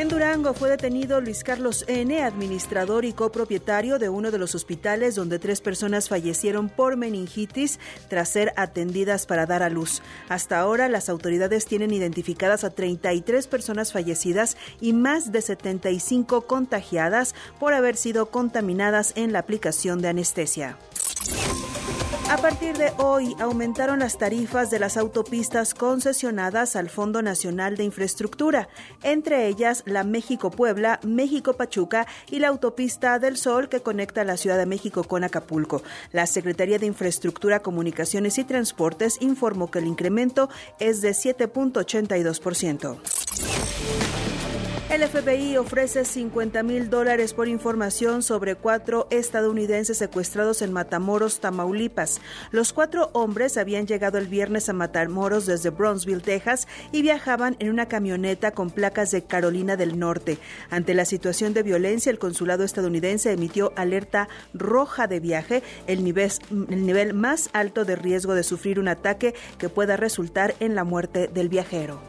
En Durango fue detenido Luis Carlos N., administrador y copropietario de uno de los hospitales donde tres personas fallecieron por meningitis tras ser atendidas para dar a luz. Hasta ahora, las autoridades tienen identificadas a 33 personas fallecidas y más de 75 contagiadas por haber sido contaminadas en la aplicación de anestesia. A partir de hoy aumentaron las tarifas de las autopistas concesionadas al Fondo Nacional de Infraestructura, entre ellas la México-Puebla, México-Pachuca y la autopista del Sol que conecta la Ciudad de México con Acapulco. La Secretaría de Infraestructura, Comunicaciones y Transportes informó que el incremento es de 7.82%. El FBI ofrece 50 mil dólares por información sobre cuatro estadounidenses secuestrados en Matamoros, Tamaulipas. Los cuatro hombres habían llegado el viernes a Matamoros desde Brownsville, Texas, y viajaban en una camioneta con placas de Carolina del Norte. Ante la situación de violencia, el consulado estadounidense emitió alerta roja de viaje, el nivel, el nivel más alto de riesgo de sufrir un ataque que pueda resultar en la muerte del viajero.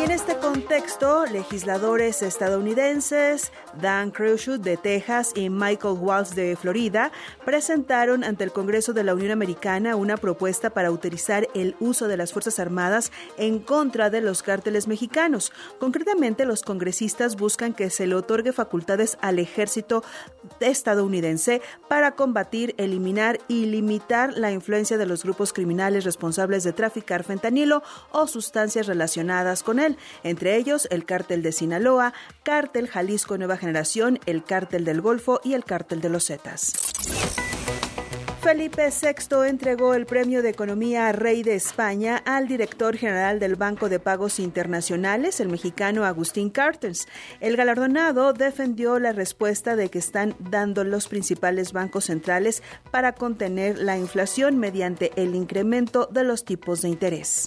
Y en este contexto, legisladores estadounidenses, Dan Crenshaw de Texas y Michael Walsh de Florida, presentaron ante el Congreso de la Unión Americana una propuesta para autorizar el uso de las Fuerzas Armadas en contra de los cárteles mexicanos. Concretamente, los congresistas buscan que se le otorgue facultades al ejército estadounidense para combatir, eliminar y limitar la influencia de los grupos criminales responsables de traficar fentanilo o sustancias relacionadas con él, entre ellos el cártel de Sinaloa, cártel Jalisco Nueva Generación, el cártel del Golfo y el cártel de los Zetas. Felipe VI entregó el Premio de Economía Rey de España al director general del Banco de Pagos Internacionales, el mexicano Agustín Cartens. El galardonado defendió la respuesta de que están dando los principales bancos centrales para contener la inflación mediante el incremento de los tipos de interés.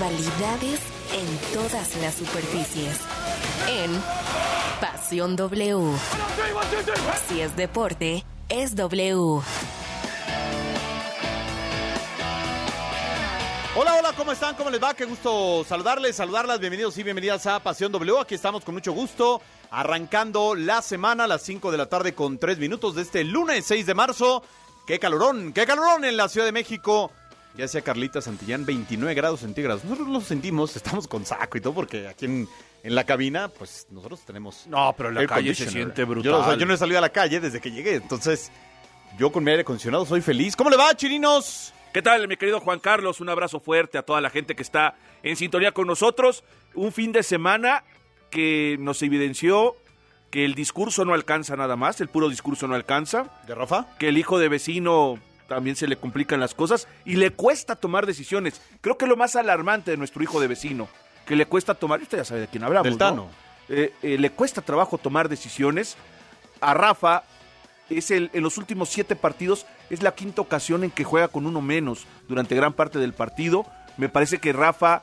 Rivalidades en todas las superficies. En Pasión W. Si es deporte, es W. Hola, hola, ¿cómo están? ¿Cómo les va? Qué gusto saludarles, saludarlas. Bienvenidos y bienvenidas a Pasión W. Aquí estamos con mucho gusto, arrancando la semana a las 5 de la tarde con 3 minutos de este lunes 6 de marzo. ¡Qué calorón! ¡Qué calorón en la Ciudad de México! Ya sea Carlita Santillán, 29 grados centígrados. Nosotros lo sentimos, estamos con saco y todo, porque aquí en, en la cabina, pues nosotros tenemos. No, pero la calle se siente brutal. Yo, o sea, yo no he salido a la calle desde que llegué, entonces yo con mi aire acondicionado soy feliz. ¿Cómo le va, chirinos? ¿Qué tal, mi querido Juan Carlos? Un abrazo fuerte a toda la gente que está en sintonía con nosotros. Un fin de semana que nos evidenció que el discurso no alcanza nada más, el puro discurso no alcanza, ¿De Rafa? que el hijo de vecino también se le complican las cosas y le cuesta tomar decisiones. Creo que lo más alarmante de nuestro hijo de vecino, que le cuesta tomar, usted ya sabe de quién hablamos, Del ¿no? Tano. Eh, eh, le cuesta trabajo tomar decisiones. A Rafa es el, en los últimos siete partidos es la quinta ocasión en que juega con uno menos durante gran parte del partido. Me parece que Rafa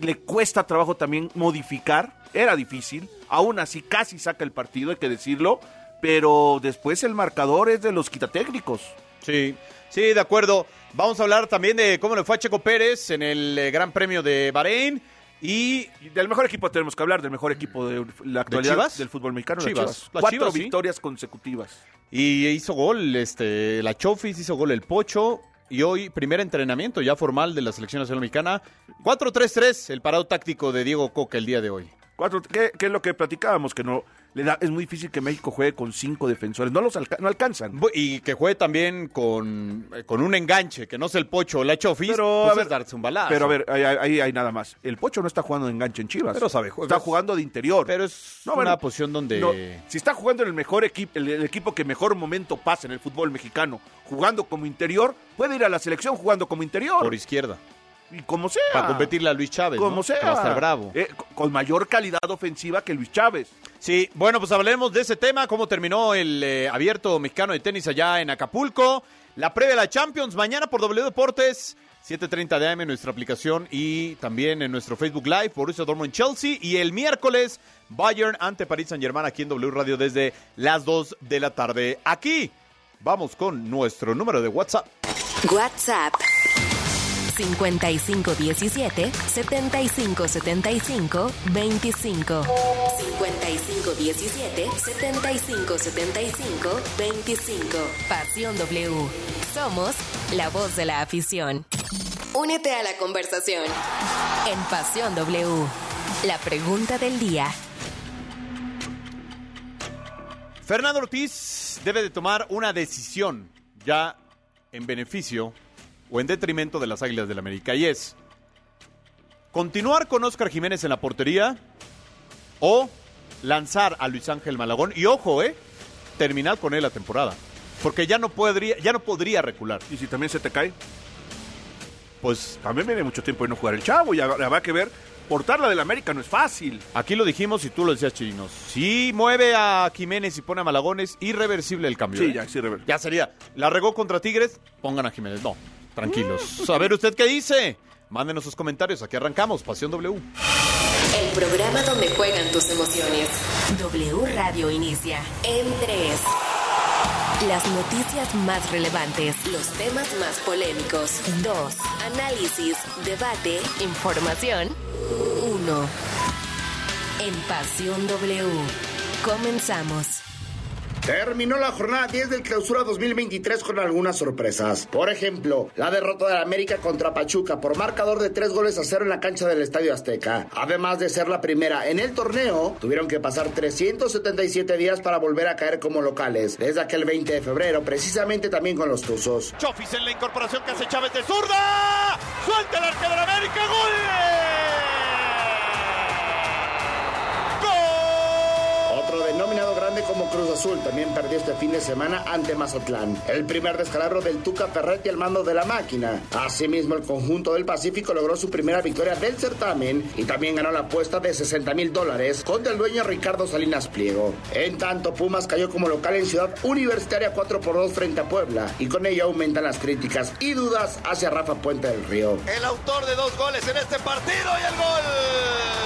le cuesta trabajo también modificar. Era difícil. Aún así casi saca el partido, hay que decirlo. Pero después el marcador es de los quitatécnicos. Sí, sí, de acuerdo. Vamos a hablar también de cómo le fue a Checo Pérez en el eh, Gran Premio de Bahrein. Y del mejor equipo tenemos que hablar, del mejor equipo de la actualidad del fútbol mexicano. las Chivas. Las Cuatro Chivas, sí. victorias consecutivas. Y hizo gol este, la Chofis, hizo gol el Pocho. Y hoy, primer entrenamiento ya formal de la selección nacional mexicana. 4-3-3, el parado táctico de Diego Coca el día de hoy. Cuatro, ¿qué, qué es lo que platicábamos? Que no le da, es muy difícil que México juegue con cinco defensores. No los alca- no alcanzan. Y que juegue también con, eh, con un enganche, que no sea el Pocho la Chofis, Pero, pues a ver, es darse un balazo. Pero a ver, ahí, hay nada más. El Pocho no está jugando de enganche en Chivas. Pero sabe jugar. Está jugando de interior. Pero es No, una bueno, posición donde... No, si está jugando en el mejor equipo, el, el equipo que mejor momento pasa en el fútbol mexicano, jugando como interior, puede ir a la selección jugando como interior. Por izquierda. Y como sea. Para competirle a Luis Chávez. Como ¿no? sea. Que va a estar bravo. Eh, co- con mayor calidad ofensiva que Luis Chávez. Sí, bueno, pues hablemos de ese tema, cómo terminó el eh, abierto mexicano de tenis allá en Acapulco. La previa de la Champions, mañana por W Deportes, 7.30 de AM en nuestra aplicación y también en nuestro Facebook Live, Borussia Dortmund Chelsea. Y el miércoles, Bayern ante París Saint Germain aquí en W Radio desde las 2 de la tarde. Aquí vamos con nuestro número de WhatsApp. WhatsApp 5517 7575 25 5517 7575 25 Pasión W. Somos la voz de la afición. Únete a la conversación en Pasión W. La pregunta del día. Fernando Ortiz debe de tomar una decisión ya en beneficio o en detrimento de las Águilas del América y es continuar con Oscar Jiménez en la portería o lanzar a Luis Ángel Malagón y ojo, eh, terminar con él la temporada, porque ya no podría ya no podría recular. Y si también se te cae, Pues también viene mucho tiempo de no jugar el chavo. Y habrá que ver. Portarla del América no es fácil. aquí lo dijimos y tú lo decías, Chirinos. Si mueve a Jiménez y pone a Malagón es irreversible el cambio. Sí, ¿eh? ya, sí, Rever. Ya sería. La regó contra Tigres, pongan a Jiménez. No, tranquilos. A ver usted qué dice. Mándenos sus comentarios. Aquí arrancamos. Pasión W. El programa donde juegan tus emociones. W Radio inicia en 3. Las noticias más relevantes, los temas más polémicos. 2. Análisis, debate, información. 1. En Pasión W. Comenzamos. Terminó la jornada 10 del clausura 2023 con algunas sorpresas. Por ejemplo, la derrota del América contra Pachuca por marcador de 3 goles a 0 en la cancha del Estadio Azteca. Además de ser la primera en el torneo, tuvieron que pasar 377 días para volver a caer como locales, desde aquel 20 de febrero, precisamente también con los Tuzos. Chofis en la incorporación que hace Chávez de zurda. Suelta el arquero del América. ¡Gol! Como Cruz Azul también perdió este fin de semana ante Mazatlán. El primer descalabro del Tuca Ferretti al mando de la máquina. Asimismo, el conjunto del Pacífico logró su primera victoria del certamen y también ganó la apuesta de 60 mil dólares contra el dueño Ricardo Salinas Pliego. En tanto, Pumas cayó como local en Ciudad Universitaria 4 por 2 frente a Puebla y con ello aumentan las críticas y dudas hacia Rafa Puente del Río. El autor de dos goles en este partido y el gol.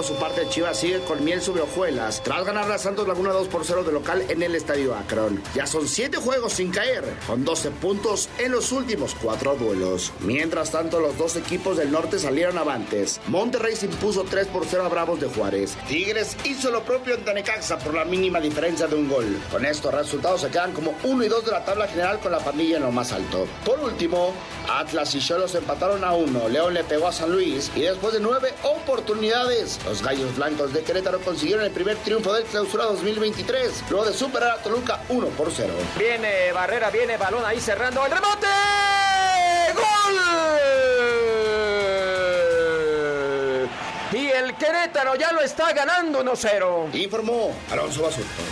Por su parte, Chivas sigue con miel sobre hojuelas tras ganar a Santos Laguna 2 por 0 de local en el Estadio Akron. Ya son 7 juegos sin caer, con 12 puntos en los últimos 4 duelos. Mientras tanto, los dos equipos del norte salieron avantes. Monterrey se impuso 3 por 0 a Bravos de Juárez. Tigres hizo lo propio en Tanecaxa por la mínima diferencia de un gol. Con estos resultados se quedan como 1 y 2 de la tabla general con la pandilla en lo más alto. Por último, Atlas y Cholos empataron a 1. León le pegó a San Luis y después de 9 oportunidades, los Gallos Blancos de Querétaro consiguieron el primer triunfo del clausura 2023, luego de superar a Toluca 1 por 0. Viene Barrera, viene balón ahí cerrando el rebote. ¡Gol! Y el Querétaro ya lo está ganando 1-0. Informó Alonso Basurto.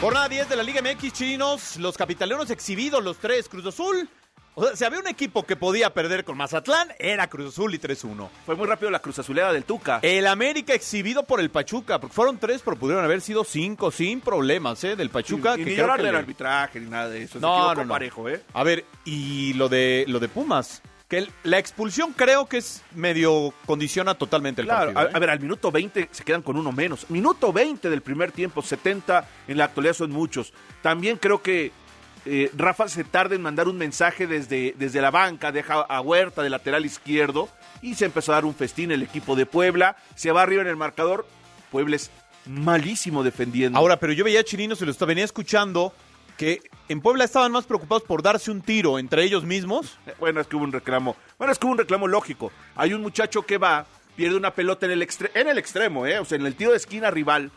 Jornada 10 de la Liga MX Chinos, los capitaleros exhibidos, los tres, Cruz Azul. O sea, si había un equipo que podía perder con Mazatlán, era Cruz Azul y 3-1. Fue muy rápido la cruz azulera del Tuca. El América exhibido por el Pachuca, porque fueron tres, pero pudieron haber sido cinco sin problemas, ¿eh? Del Pachuca. y, y que ni llorar del le- arbitraje ni nada de eso. No, no, no. parejo, ¿eh? A ver, y lo de lo de Pumas, que el- la expulsión creo que es medio condiciona totalmente el Claro, partido. a, a ¿eh? ver, al minuto 20 se quedan con uno menos. Minuto 20 del primer tiempo, 70 en la actualidad son muchos. También creo que eh, Rafa se tarda en mandar un mensaje desde, desde la banca, deja a Huerta de lateral izquierdo y se empezó a dar un festín el equipo de Puebla. Se va arriba en el marcador. Puebla es malísimo defendiendo. Ahora, pero yo veía a Chirinos y lo estaba- venía escuchando que en Puebla estaban más preocupados por darse un tiro entre ellos mismos. Bueno, es que hubo un reclamo. Bueno, es que hubo un reclamo lógico. Hay un muchacho que va, pierde una pelota en el, extre- en el extremo, ¿eh? o sea, en el tiro de esquina rival.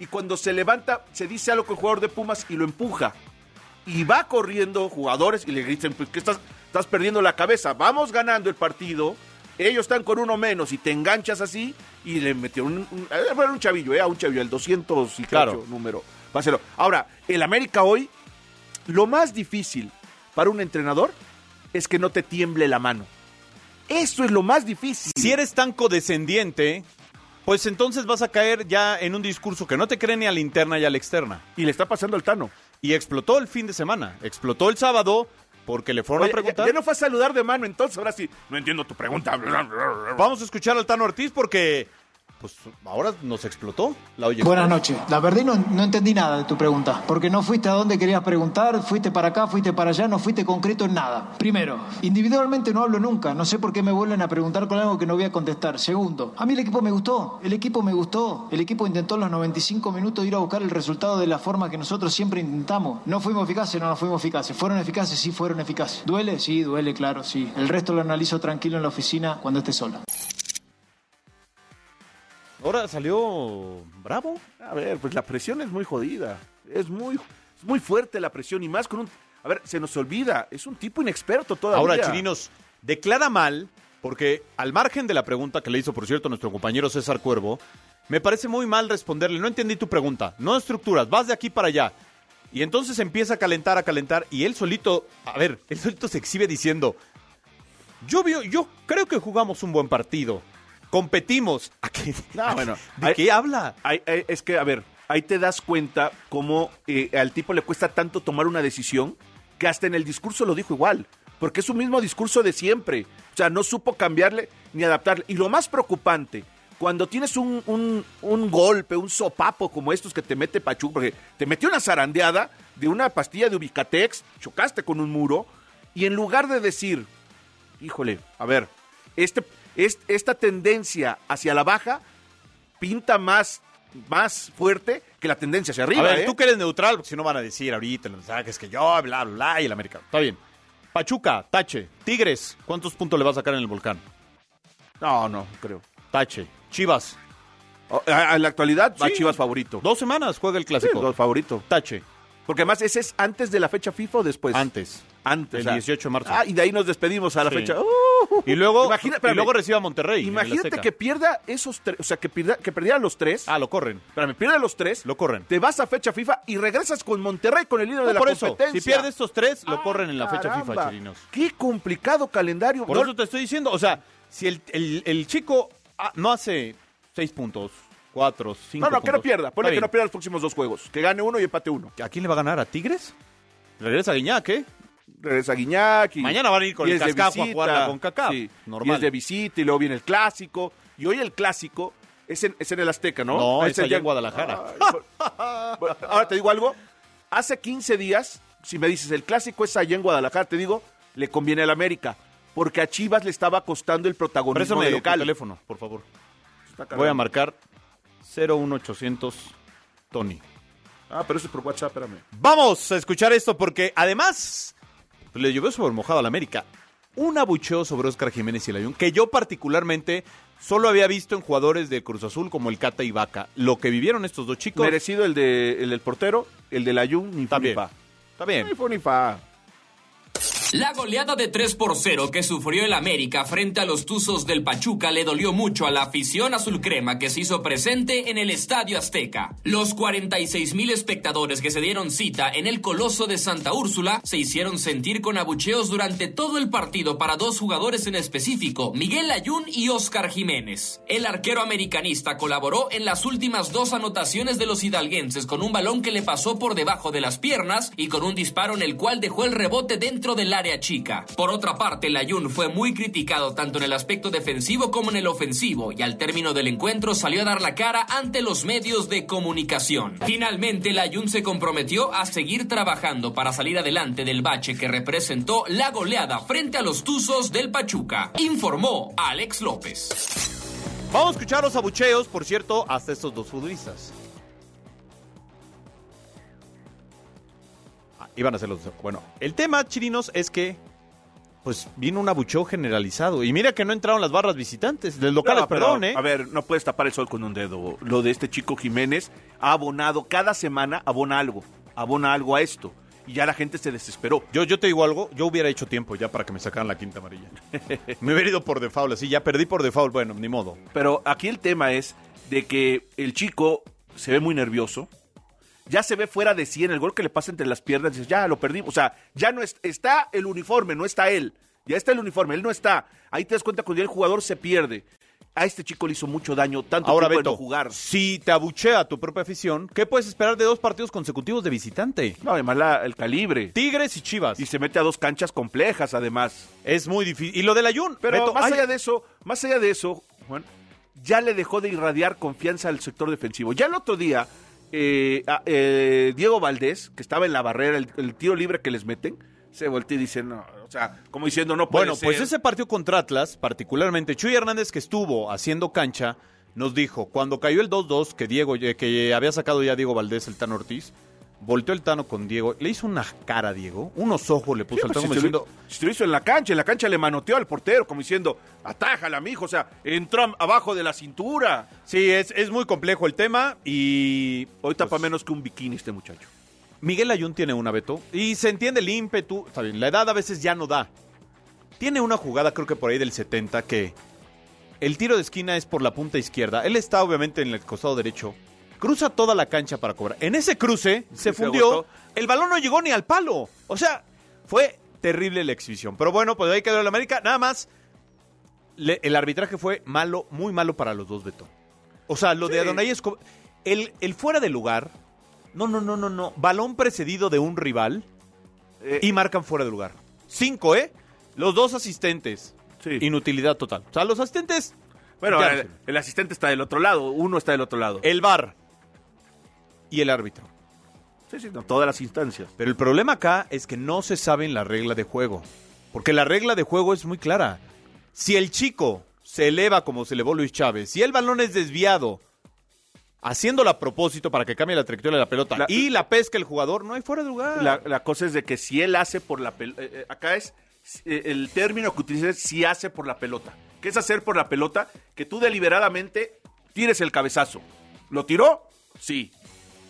Y cuando se levanta, se dice algo con el jugador de Pumas y lo empuja. Y va corriendo jugadores y le gritan, pues que estás, estás perdiendo la cabeza. Vamos ganando el partido. Ellos están con uno menos y te enganchas así. Y le metió un, un, eh, un chavillo, ¿eh? A un chavillo, el 200 y Claro. número. Páselo. Ahora, el América hoy lo más difícil para un entrenador es que no te tiemble la mano. Eso es lo más difícil. Si eres tan codescendiente, pues entonces vas a caer ya en un discurso que no te cree ni a la interna ni a la externa. Y le está pasando al Tano. Y explotó el fin de semana. Explotó el sábado porque le fueron Oye, a preguntar. Ya, ya no fue a saludar de mano, entonces ahora sí. No entiendo tu pregunta. Vamos a escuchar al Tano Ortiz porque pues ahora nos explotó la. Buenas noches. La verdad no, no entendí nada de tu pregunta, porque no fuiste a donde querías preguntar, fuiste para acá, fuiste para allá, no fuiste concreto en nada. Primero, individualmente no hablo nunca, no sé por qué me vuelven a preguntar con algo que no voy a contestar. Segundo, a mí el equipo me gustó, el equipo me gustó, el equipo intentó en los 95 minutos ir a buscar el resultado de la forma que nosotros siempre intentamos. No fuimos eficaces, no, no fuimos eficaces. ¿Fueron eficaces? Sí, fueron eficaces. ¿Duele? Sí, duele, claro, sí. El resto lo analizo tranquilo en la oficina cuando esté sola. Ahora salió bravo. A ver, pues la presión es muy jodida. Es muy, es muy fuerte la presión y más con un... A ver, se nos olvida, es un tipo inexperto todavía. Ahora, Chirinos, declara mal, porque al margen de la pregunta que le hizo, por cierto, nuestro compañero César Cuervo, me parece muy mal responderle, no entendí tu pregunta, no estructuras, vas de aquí para allá. Y entonces empieza a calentar, a calentar, y él solito, a ver, él solito se exhibe diciendo, yo, yo creo que jugamos un buen partido, competimos. ¿A qué, No, bueno, ¿De hay- qué habla? Hay- hay- es que, a ver, ahí te das cuenta cómo eh, al tipo le cuesta tanto tomar una decisión que hasta en el discurso lo dijo igual. Porque es su mismo discurso de siempre. O sea, no supo cambiarle ni adaptarle. Y lo más preocupante, cuando tienes un, un- un golpe, un sopapo como estos que te mete Pachuca, porque te metió una zarandeada de una pastilla de Ubicatex, chocaste con un muro, y en lugar de decir, híjole, a ver, este, es- esta tendencia hacia la baja pinta más, más fuerte que la tendencia hacia arriba. a ver, ¿eh? tú que eres neutral, porque si no van a decir ahorita en los mensajes que yo, bla, bla, bla, y el americano. Está bien. Pachuca, Tache, Tigres, ¿cuántos puntos le va a sacar en el volcán? No, no, creo. Tache, Chivas, O- a- En la actualidad va Sí. Chivas favorito. dos semanas juega el Sí, clásico. dos favorito. Tache, Porque además ese es antes de la fecha FIFA o después. antes. Antes. El o sea, 18 de marzo. Ah, y de ahí nos despedimos a la Sí. fecha. Uh, Y luego, Imagina- y luego recibe a Monterrey. Imagínate que pierda esos tres, o sea, que, pierda, que perdiera los tres. Ah, lo corren. Espérame, pierde los tres. Lo corren. Te vas a fecha FIFA y regresas con Monterrey con el líder No, de la por eso, competencia. si pierde estos tres, lo Ah, corren en la fecha FIFA. Chirinos. Qué complicado calendario. Por No- eso te estoy diciendo, o sea, si el, el- el chico ah, no hace seis puntos, cuatro, cinco No, no, que no pierda. Ponle que no pierda los próximos dos juegos. Que gane uno y empate uno. ¿A quién le va a ganar? ¿A Tigres? Regresa Guiñac, ¿eh? Regresa Guiñac. Y, Mañana van a ir con el es cascajo a jugar la. CONCACAF. Sí, Normal. Y es de visita y luego viene el clásico. Y hoy el clásico es en, es en el Azteca, ¿no? No, Ah, es allá en Guadalajara. Ay, por- Bueno, ahora te digo algo. Hace 15 días, si me dices el clásico es allá en Guadalajara, te digo, le conviene al América. Porque a Chivas le estaba costando el protagonismo de tu local. teléfono, por favor. Voy a marcar 01800 Tony. Ah, pero eso es por WhatsApp, espérame. Vamos a escuchar esto porque además pues, le llovió sobre mojado al América. Un abucheo sobre Oscar Jiménez y el Ayun que yo particularmente solo había visto en jugadores de Cruz Azul como el Cata y Vaca. Lo que vivieron estos dos chicos. Merecido el, de, el del portero, el del Ayun, ni También. Está bien. Ni. La goleada de 3 por 0 que sufrió el América frente a los Tuzos del Pachuca le dolió mucho a la afición azul crema que se hizo presente en el Estadio Azteca. Los 46 mil espectadores que se dieron cita en el Coloso de Santa Úrsula se hicieron sentir con abucheos durante todo el partido para dos jugadores en específico, Miguel Ayun y Oscar Jiménez. El arquero americanista colaboró en las últimas dos anotaciones de los hidalguenses con un balón que le pasó por debajo de las piernas y con un disparo en el cual dejó el rebote dentro del área Por otra parte, el Ayun fue muy criticado tanto en el aspecto defensivo como en el ofensivo y al término del encuentro salió a dar la cara ante los medios de comunicación. Finalmente, el Ayun se comprometió a seguir trabajando para salir adelante del bache que representó la goleada frente a los Tuzos del Pachuca, informó Alex López. Vamos a escuchar los abucheos, por cierto, hasta estos dos futbolistas. Iban a ser los. Bueno, el tema, chirinos, es que. Pues vino un abucheo generalizado. Y mira que no entraron las barras visitantes. Del locales, No, perdón, ¿eh? A ver, no puedes tapar el sol con un dedo. Lo de este chico Jiménez ha abonado cada semana, abona algo, abona algo a esto. Y ya la gente se desesperó. Yo, yo te digo algo, yo hubiera hecho tiempo ya para que me sacaran la quinta amarilla. me hubiera ido por default, así ya perdí por default, bueno, ni modo. Pero aquí el tema es de que el chico se ve muy nervioso. Ya se ve fuera de sí en el gol que le pasa entre las piernas, dices, ya lo perdimos, o sea, ya no es- está el uniforme, no está él, ya está el uniforme, él no está, ahí te das cuenta cuando ya el jugador se pierde. A este chico le hizo mucho daño, tanto Ahora, Beto, no jugar. si te abuchea tu propia afición, ¿qué puedes esperar de dos partidos consecutivos de visitante? No, además la- el calibre. Tigres y Chivas. Y se mete a dos canchas complejas, además. Es muy difícil. Y lo del Ayun, Pero Beto, más allá de eso, más allá de eso, Juan, ya le dejó de irradiar confianza al sector defensivo. Ya el otro día, eh, a- eh, Diego Valdés, que estaba en la barrera, el, el tiro libre que les meten, se voltea y dice, no, o sea, como diciendo, no puede Bueno, ser. pues ese partido contra Atlas, particularmente Chuy Hernández que estuvo haciendo cancha, nos dijo, cuando cayó el 2-2, que Diego, eh, que había sacado ya Diego Valdés, el Tano Ortiz, volteó el Tano con Diego, le hizo una cara a Diego, unos ojos le Sí, puso al pues, Tano si, como se lo, diciendo, si se lo hizo en la cancha, en la cancha le manoteó al portero, como diciendo, atájala, mijo, o sea, entró abajo de la cintura. sí, es, es muy complejo el tema y... Hoy tapa pues, menos que un bikini este muchacho. Miguel Ayun tiene una, Beto, y se entiende el ímpetu, está bien, la edad a veces ya no da. Tiene una jugada, creo que por ahí del 70, que el tiro de esquina es por la punta izquierda. Él está obviamente en el costado derecho. Cruza toda la cancha para cobrar. En ese cruce se se fundió. El balón no llegó ni al palo. O sea, fue terrible la exhibición. Pero bueno, pues ahí quedó el América. Nada más, le- el arbitraje fue malo, muy malo para los dos, Beto. O sea, lo de. Adonai es como- el, el fuera de lugar. No, no, no, no, no. Balón precedido de un rival Eh, y marcan fuera de lugar. Cinco, ¿eh? Los dos asistentes. Sí. Inutilidad total. O sea, los asistentes. bueno, el, el asistente está del otro lado, uno está del otro lado. el VAR y el árbitro. sí, sí, no, todas las instancias. Pero el problema acá es que no se sabe la regla de juego. Porque la regla de juego es muy clara. Si el chico se eleva como se elevó Luis Chávez, si el balón es desviado, haciéndolo a propósito para que cambie la trayectoria de la pelota La- y la pesca el jugador, no hay fuera de lugar. La, la cosa es de que si él hace por la pelota, acá es eh, el término que utiliza es si hace por la pelota. ¿Qué es hacer por la pelota? Que tú deliberadamente tires el cabezazo. ¿Lo tiró? Sí.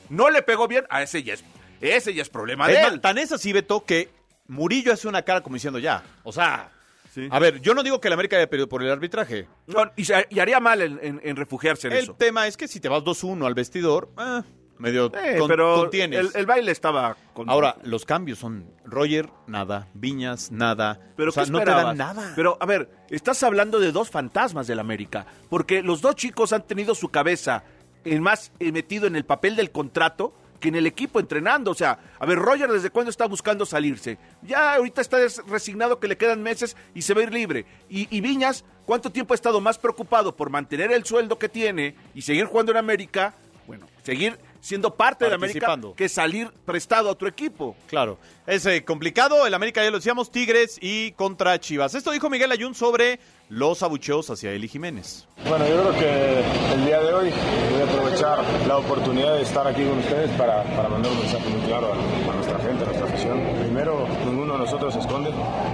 ¿No le pegó bien? A ese ya es, ese ya es problema Es de él. tan es así, Beto, que Murillo hace una cara como diciendo ya. O sea, Sí. a ver, yo no digo que el América haya perdido por el arbitraje. No, y, haría mal en, en- en refugiarse en El eso. tema es que si te vas 2-1 al vestidor, eh, medio Eh, con- pero contienes. el, el baile estaba con Ahora, los cambios son Roger, nada, Viñas, nada. Pero o sea, ¿qué no te dan nada. Pero, a ver, estás hablando de dos fantasmas del América. Porque los dos chicos han tenido su cabeza en más eh, metido en el papel del contrato que en el equipo entrenando. O sea, a ver, Roger, ¿desde cuándo está buscando salirse? Ya ahorita está resignado que le quedan meses y se va a ir libre. Y, y Viñas, ¿cuánto tiempo ha estado más preocupado por mantener el sueldo que tiene y seguir jugando en América? Bueno, seguir siendo parte de América que salir prestado a otro equipo. Claro, es eh, complicado. El América ya lo decíamos, Tigres y contra Chivas. Esto dijo Miguel Ayun sobre los abucheos hacia Eli Jiménez. Bueno, yo creo que el día de hoy voy a aprovechar la oportunidad de estar aquí con ustedes para, para mandar un mensaje muy claro a, nuestra gente, a nuestra afición. Primero, ninguno de nosotros se esconde.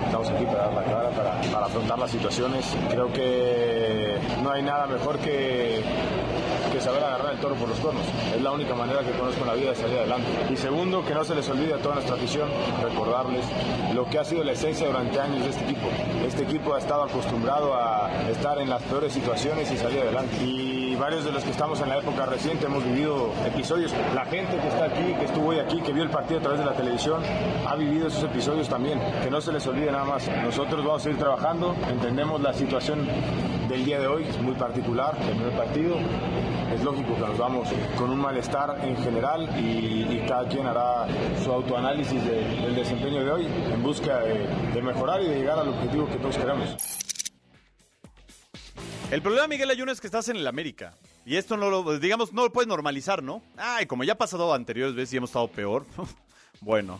Estamos aquí para dar la cara, para afrontar las situaciones. Creo que no hay nada mejor que, que saber agarrar el toro por los cuernos. Es la única manera que conozco en la vida de salir adelante. Y segundo, que no se les olvide a toda nuestra afición recordarles lo que ha sido la esencia durante años de este equipo. Este equipo ha estado acostumbrado a estar en las peores situaciones y salir adelante. Y varios de los que estamos en la época reciente hemos vivido episodios. La gente que está aquí, que estuvo hoy aquí, que vio el partido a través de la televisión, ha vivido esos episodios también. Que no se les olvide nada más. Nosotros vamos a seguir trabajando, entendemos la situación del día de hoy, es muy particular, el primer partido. Es lógico que nos vamos con un malestar en general y, y cada quien hará su autoanálisis de- del desempeño de hoy en busca de, de mejorar y de llegar al objetivo que todos queremos. El problema, Miguel Ayun, es que estás en el América. Y esto no lo, digamos, no lo puedes normalizar, ¿no? Ay, como ya ha pasado anteriores veces y hemos estado peor. bueno.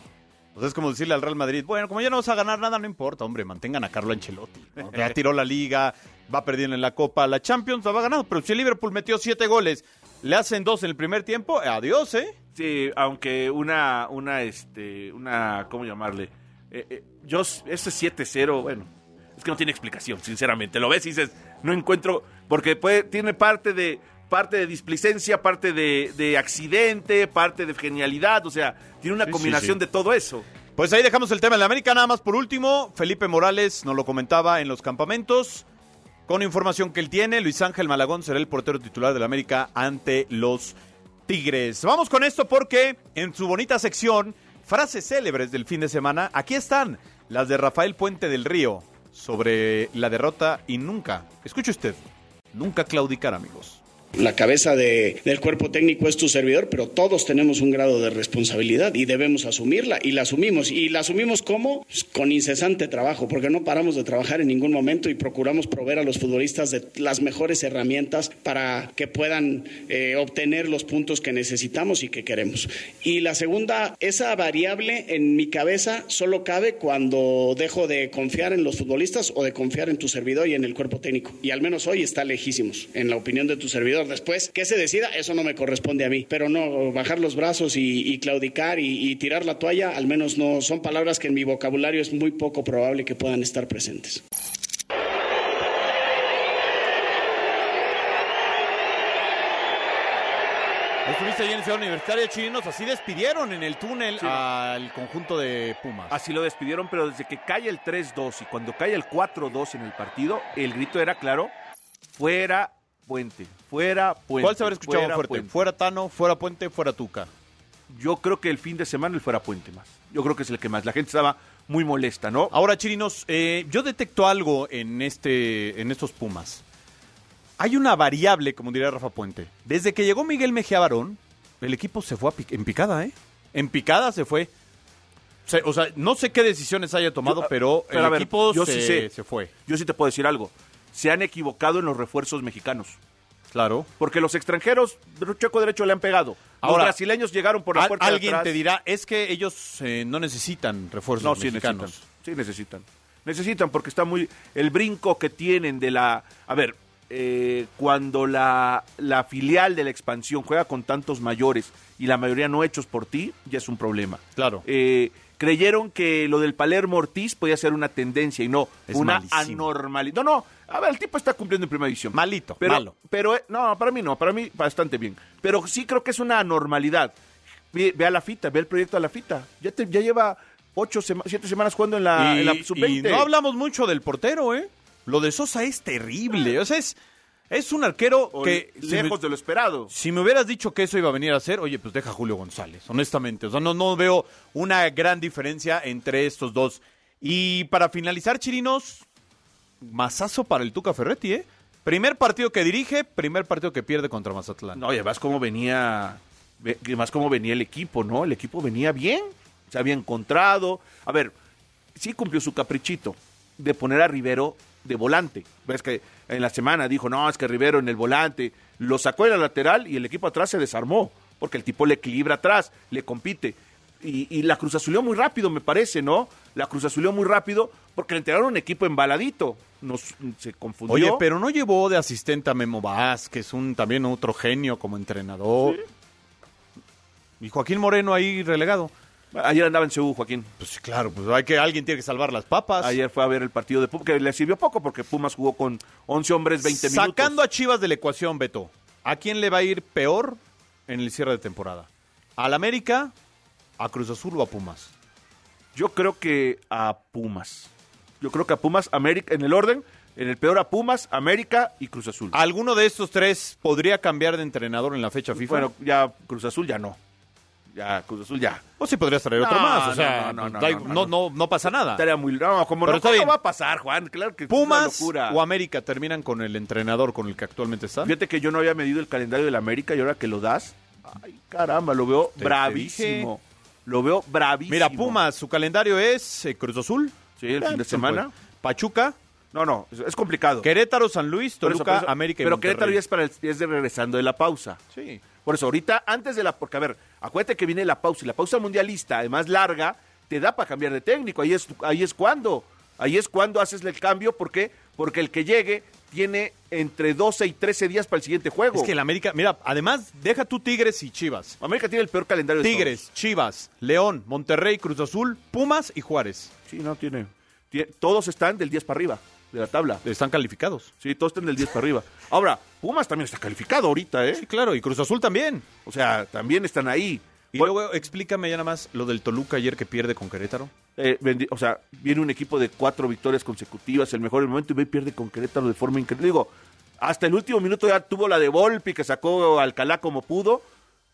Pues es como decirle al Real Madrid, bueno, como ya no vas a ganar nada, no importa, hombre, mantengan a Carlo Ancelotti. ¿no? Ya tiró la liga, va perdiendo en la Copa, la Champions la va ganando, pero si el Liverpool metió siete goles, le hacen dos en el primer tiempo, adiós, ¿eh? Sí, aunque una, una, este, una, ¿cómo llamarle? Eh, eh, yo, ese 7-0, bueno, es que no tiene explicación, sinceramente. Lo ves y dices, no encuentro, porque puede, tiene parte de, parte de displicencia, parte de, de accidente, parte de genialidad, o sea, tiene una Sí, sí, combinación sí. de todo eso. Pues ahí dejamos el tema de la América. Nada más por último, Felipe Morales nos lo comentaba en los campamentos. Con información que él tiene, Luis Ángel Malagón será el portero titular de la América ante los Tigres. Vamos con esto porque en su bonita sección, frases célebres del fin de semana, aquí están las de Rafael Puente del Río sobre la derrota y nunca, escuche usted, nunca claudicar, amigos. La cabeza de, del cuerpo técnico es tu servidor, pero todos tenemos un grado de responsabilidad y debemos asumirla y la asumimos. ¿Y la asumimos cómo? Pues con incesante trabajo, porque no paramos de trabajar en ningún momento y procuramos proveer a los futbolistas de las mejores herramientas para que puedan eh, obtener los puntos que necesitamos y que queremos. Y la segunda, esa variable en mi cabeza solo cabe cuando dejo de confiar en los futbolistas o de confiar en tu servidor y en el cuerpo técnico. Y al menos hoy está lejísimos, en la opinión de tu servidor después. Que se decida, eso no me corresponde a mí. Pero no, bajar los brazos y, claudicar y, y, tirar la toalla, al menos no son palabras que en mi vocabulario es muy poco probable que puedan estar presentes. Estuviste allí en Ciudad Universitaria Chinos, así despidieron en el túnel sí. al conjunto de Pumas. Así lo despidieron, pero desde que cae el 3-2 y cuando cae el 4-2 en el partido, el grito era claro, fuera Puente, fuera Puente. ¿Cuál se habrá escuchado fuera fuerte? Puente. ¿Fuera Tano, fuera Puente, fuera Tuca? Yo creo que el fin de semana el fuera Puente más. Yo creo que es el que más. La gente estaba muy molesta, ¿no? Ahora, Chirinos, eh, yo detecto algo en, este, en estos Pumas. Hay una variable, como diría Rafa Puente. Desde que llegó Miguel Mejía Barón, el equipo se fue en picada, ¿eh? En picada se fue. O sea, o sea no sé qué decisiones haya tomado, yo, pero, pero, el ver, equipo yo se, sí sé, se fue. Yo sí te puedo decir algo. Se han equivocado en los refuerzos mexicanos. Claro. Porque los extranjeros, checo derecho, le han pegado. Ahora, los brasileños llegaron por la puerta al, Alguien de atrás. te dirá, es que ellos eh, no necesitan refuerzos no, sí mexicanos. Necesitan, sí necesitan. Necesitan porque está muy... El brinco que tienen de la... A ver, eh, cuando la, la filial de la expansión juega con tantos mayores y la mayoría no hechos por ti, ya es un problema. Claro. Eh, creyeron que lo del Palermo Ortiz podía ser una tendencia y no, Es una malísimo. anormalidad. No, no, a ver, el tipo está cumpliendo en primera división. Malito, pero, malo. Pero, eh, no, para mí no, para mí bastante bien. Pero sí creo que es una anormalidad. Ve, ve a la fita, ve el proyecto a la fita. Ya, te, ya lleva ocho, sema- siete semanas jugando en la, y, en la y sub-20. no hablamos mucho del portero, ¿eh? Lo de Sosa es terrible. O sea, es, es un arquero O que... le- si me- lejos de lo esperado. Si me hubieras dicho que eso iba a venir a hacer, oye, pues deja a Julio González, honestamente. O sea, no, no veo una gran diferencia entre estos dos. Y para finalizar, Chirinos, masazo para el Tuca Ferretti, ¿eh? Primer partido que dirige, primer partido que pierde contra Mazatlán. No, y además cómo venía, además cómo venía el equipo, ¿no? El equipo venía bien, se había encontrado. A ver, sí cumplió su caprichito de poner a Rivero de volante. Ves que en la semana dijo, no, es que Rivero en el volante, lo sacó de la lateral y el equipo atrás se desarmó, porque el tipo le equilibra atrás, le compite. Y, y la Cruz Azulió muy rápido, me parece, ¿no? La Cruz Azulió muy rápido porque le entregaron un equipo embaladito. Nos, se confundió. Oye, pero no llevó de asistente a Memo Vázquez, un también otro genio como entrenador. Y Joaquín Moreno ahí relegado. Ayer andaba en Seúl, Joaquín. Pues sí, claro, pues hay que alguien tiene que salvar las papas. Ayer fue a ver el partido de Pumas, que le sirvió poco porque Pumas jugó con 11 hombres 20 minutos. Sacando a Chivas de la ecuación, Beto, ¿a quién le va a ir peor en el cierre de temporada? ¿Al América, a Cruz Azul o a Pumas? Yo creo que a Pumas. Yo creo que a Pumas, América, en el orden, en el peor a Pumas, América y Cruz Azul. ¿Alguno de estos tres podría cambiar de entrenador en la fecha FIFA? Bueno, ya Cruz Azul ya no. Ya, Cruz Azul ya. o sí podrías traer otro más, o sea, no, no, no, no, pasa nada. Estaría muy... No, como no, está ¿cómo bien. va a pasar, Juan? Claro que es una ¿Pumas locura. o América terminan con el entrenador con el que actualmente están? Fíjate que yo no había medido el calendario del América y ahora que lo das, ay, caramba, lo veo bravísimo. Lo veo bravísimo. Mira, Pumas, su calendario es eh, Cruz Azul. Sí, el fin de semana. Pachuca, No, no, es, es complicado. Querétaro, San Luis, Por eso, Toluca, por eso. América y Pero Monterrey. Querétaro ya es, para el- ya es de regresando de la pausa. Sí. Por eso, ahorita, antes de la. Porque, a ver, acuérdate que viene la pausa y la pausa mundialista, además larga, te da para cambiar de técnico. Ahí es, ahí es cuando. Ahí es cuando haces el cambio. ¿Por qué? Porque el que llegue tiene entre 12 y 13 días para el siguiente juego. Es que el América, mira, además, deja tú Tigres y Chivas. América tiene el peor calendario de Tigres, Chivas, León, Monterrey, Cruz Azul, Pumas y Juárez. Sí, no, tiene, tiene- Todos están del 10 para arriba de la tabla. Están calificados. Sí, todos están del 10 para arriba. Ahora, Pumas también está calificado ahorita, ¿eh? Sí, claro, y Cruz Azul también. O sea, también están ahí. Y Bueno, luego explícame ya nada más lo del Toluca ayer que pierde con Querétaro. Eh, o sea, viene un equipo de cuatro victorias consecutivas, el mejor del momento, y ve pierde con Querétaro de forma increíble. Digo, hasta el último minuto ya tuvo la de Volpi, que sacó a Alcalá como pudo,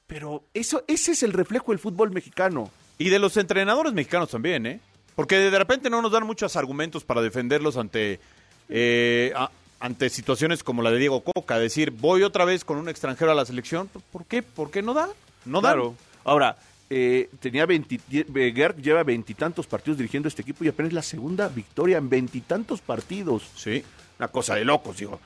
Pero eso, ese es el reflejo del fútbol mexicano. Y de los entrenadores mexicanos también, ¿eh? Porque de repente no nos dan muchos argumentos para defenderlos ante, eh, a- ante situaciones como la de Diego Coca. Decir, voy otra vez con un extranjero a la selección. ¿Por qué? ¿Por qué no da? No da. Claro. Ahora, eh, tenía 20, die- Gerg lleva veintitantos partidos dirigiendo este equipo y apenas la segunda victoria en veintitantos partidos. Sí. Una cosa de locos, digo.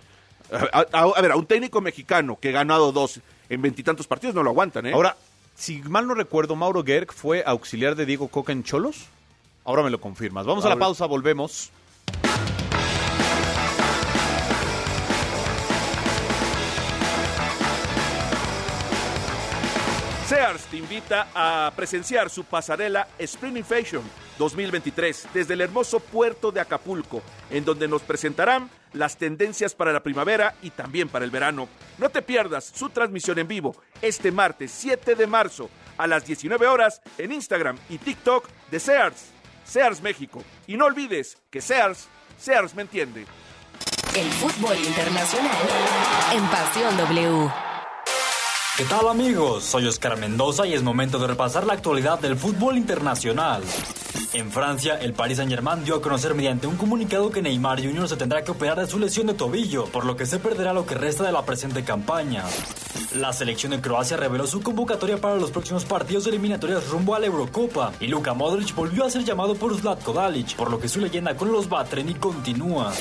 A, a- a ver, a un técnico mexicano que ha ganado dos en veintitantos partidos no lo aguantan, ¿eh? Ahora, si mal no recuerdo, Mauro Gerg fue auxiliar de Diego Coca en Cholos. Ahora me lo confirmas. Vamos a la pausa, volvemos. Sears te invita a presenciar su pasarela Spring Fashion 2023 desde el hermoso puerto de Acapulco, en donde nos presentarán las tendencias para la primavera y también para el verano. No te pierdas su transmisión en vivo este martes 7 de marzo a las 19 horas en Instagram y TikTok de Sears, Sears México. Y no olvides que Sears, Sears me entiende. El fútbol internacional en Pasión W. ¿Qué tal amigos? Soy Oscar Mendoza y es momento de repasar la actualidad del fútbol internacional. En Francia, el Paris Saint-Germain dio a conocer mediante un comunicado que Neymar Jr. se tendrá que operar de su lesión de tobillo, por lo que se perderá lo que resta de la presente campaña. La selección de Croacia reveló su convocatoria para los próximos partidos eliminatorios rumbo a la Eurocopa, y Luka Modric volvió a ser llamado por Zlatko Dalic, por lo que su leyenda con los Batreni continúa.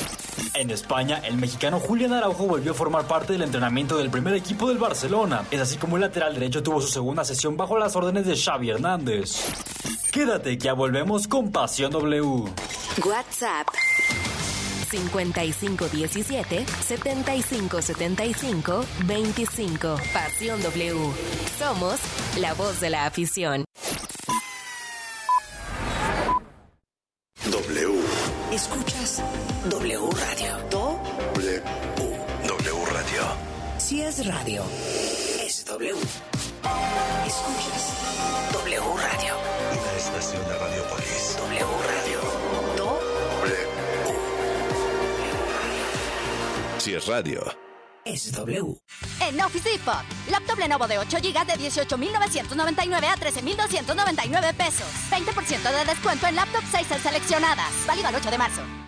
En España, el mexicano Julián Araujo volvió a formar parte del entrenamiento del primer equipo del Barcelona. Es así como el lateral derecho tuvo su segunda sesión bajo las órdenes de Xavi Hernández. Quédate que ya volvemos con Pasión W. WhatsApp 5517 7575 25. Pasión W. Somos la voz de la afición. W. Escuchas W Radio. Do, W. W Radio. si es radio, es W. Escuchas W Radio. Estación de Radiopolis. W Radio. Do, W. Si es radio. es W. En Office Depot, laptop Lenovo de 8 GB de 18.999 a 13.299 pesos. 20% de descuento en laptop 6 seleccionadas. Válido al 8 de marzo.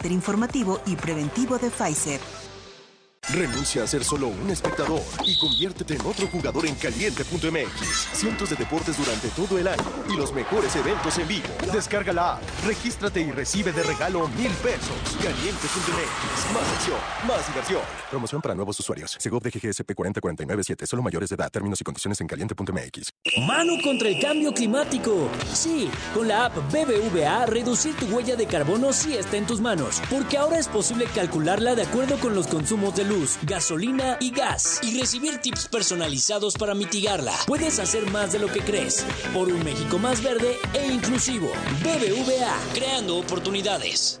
informativo y preventivo de Pfizer. Renuncia a ser solo un espectador y conviértete en otro jugador en caliente.mx. Cientos de deportes durante todo el año y los mejores eventos en vivo. Descarga la app, regístrate y recibe de regalo mil pesos. Caliente.mx. Más acción, más diversión. Promoción para nuevos usuarios. Segov de GGSP 40497. Solo mayores de edad. Términos y condiciones en caliente.mx. Mano contra el cambio climático. Sí, con la app BBVA, reducir tu huella de carbono sí está en tus manos, porque ahora es posible calcularla de acuerdo con los consumos de gasolina y gas, y recibir tips personalizados para mitigarla. Puedes hacer más de lo que crees, por un México más verde e inclusivo. BBVA, creando oportunidades.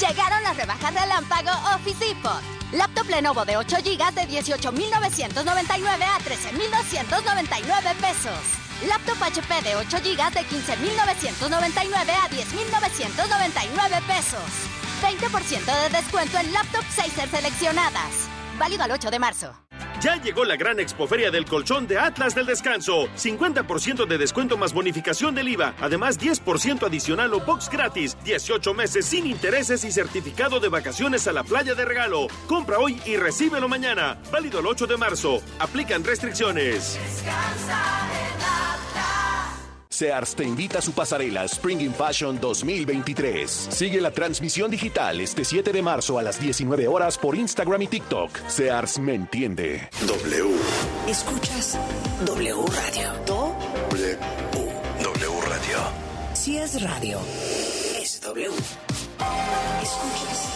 Llegaron las rebajas relámpago Office Depot. Laptop Lenovo de 8 GB de 18.999 a 13.299 pesos. Laptop HP de 8 GB de 15.999 a 10.999 pesos. 20% de descuento en laptop 6 seleccionadas. Válido al 8 de marzo. Ya llegó la gran expoferia del colchón de Atlas del Descanso. 50% de descuento más bonificación del IVA. Además, 10% adicional o box gratis. 18 meses sin intereses y certificado de vacaciones a la playa de regalo. Compra hoy y recíbelo mañana. Válido el 8 de marzo. Aplican restricciones. Descansa en Sears te invita a su pasarela Spring in Fashion 2023. Sigue la transmisión digital este 7 de marzo a las 19 horas por Instagram y TikTok. Sears me entiende. W. Escuchas W Radio. W. W Radio. Si es radio, es W. Escuchas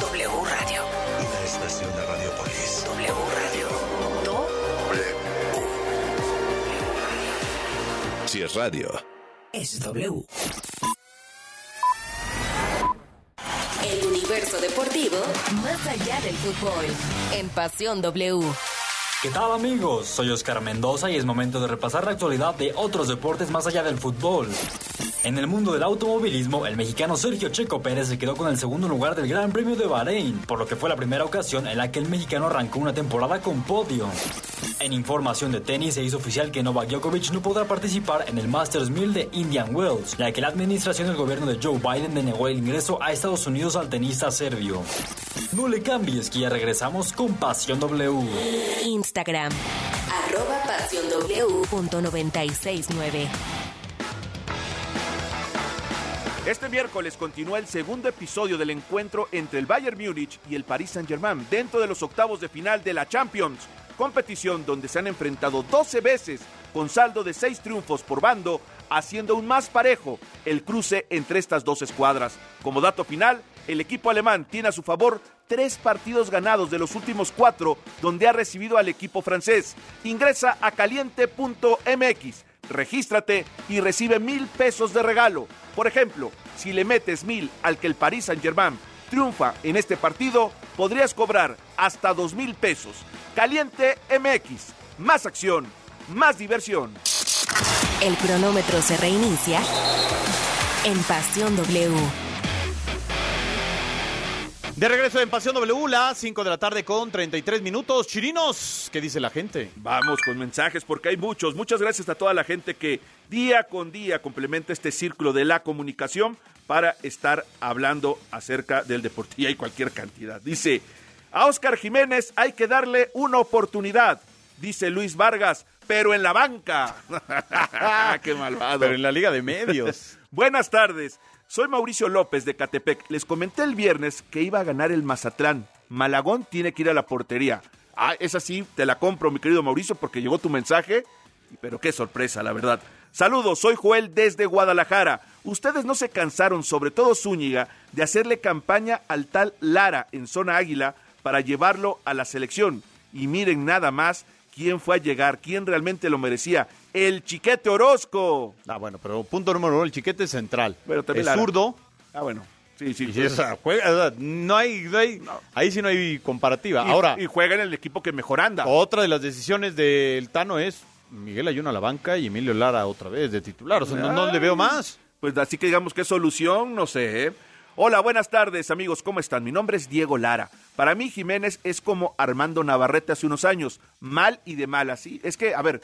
W Radio. Una estación de Radiopolis. Si es radio. Es W. El universo deportivo más allá del fútbol. En Pasión W. ¿Qué tal amigos? Soy Oscar Mendoza y es momento de repasar la actualidad de otros deportes más allá del fútbol. En el mundo del automovilismo, el mexicano Sergio Checo Pérez se quedó con el segundo lugar del Gran Premio de Bahrein, por lo que fue la primera ocasión en la que el mexicano arrancó una temporada con podio. En información de tenis se hizo oficial que Novak Djokovic no podrá participar en el Masters 1000 de Indian Wells, ya que la administración del gobierno de Joe Biden denegó el ingreso a Estados Unidos al tenista serbio. No le cambies que ya regresamos con Pasión W. Instagram, arroba pasionw.969. Este miércoles continúa el segundo episodio del encuentro entre el Bayern Múnich y el Paris Saint-Germain dentro de los octavos de final de la Champions, competición donde se han enfrentado 12 veces con saldo de 6 triunfos por bando, haciendo aún más parejo el cruce entre estas dos escuadras. Como dato final, el equipo alemán tiene a su favor tres partidos ganados de los últimos cuatro donde ha recibido al equipo francés. Ingresa a caliente.mx, regístrate y recibe mil pesos de regalo. Por ejemplo, si le metes mil al que el Paris Saint Germain triunfa en este partido, podrías cobrar hasta dos mil pesos. Caliente MX, más acción, más diversión. El cronómetro se reinicia en Pasión W. De regreso en Pasión W, las 5 de la tarde con 33 minutos. Chirinos, ¿qué dice la gente? Vamos con mensajes porque hay muchos. Muchas gracias a toda la gente que día con día complementa este círculo de la comunicación para estar hablando acerca del deporte. Y hay cualquier cantidad. Dice, a Oscar Jiménez hay que darle una oportunidad, dice Luis Vargas, pero en la banca. ¡Qué malvado! Pero en la Liga de Medios. Buenas tardes. Soy Mauricio López de Catepec. Les comenté el viernes que iba a ganar el Mazatlán. Malagón tiene que ir a la portería. Ah, es así, te la compro, mi querido Mauricio, porque llegó tu mensaje. Pero qué sorpresa, la verdad. Saludos, soy Joel desde Guadalajara. Ustedes no se cansaron, sobre todo Zúñiga, de hacerle campaña al tal Lara en zona águila para llevarlo a la selección. Y miren nada más quién fue a llegar, quién realmente lo merecía. El Chiquete Orozco. Ah, bueno, pero punto número uno, el Chiquete es central. Pero también es zurdo. Ah, bueno. Sí, sí. Y esa juega, o sea, no hay, no hay- ahí sí no hay comparativa. Y- Ahora, Y juega en el equipo que mejor anda. otra de las decisiones del Tano es Miguel Ayuno a la banca y Emilio Lara otra vez de titular. O sea, no, no le veo más. Pues así que digamos que solución, no sé. ¿eh? Hola, buenas tardes amigos, ¿cómo están? Mi nombre es Diego Lara. Para mí Jiménez es como Armando Navarrete hace unos años, mal y de mal, así. Es que, a ver,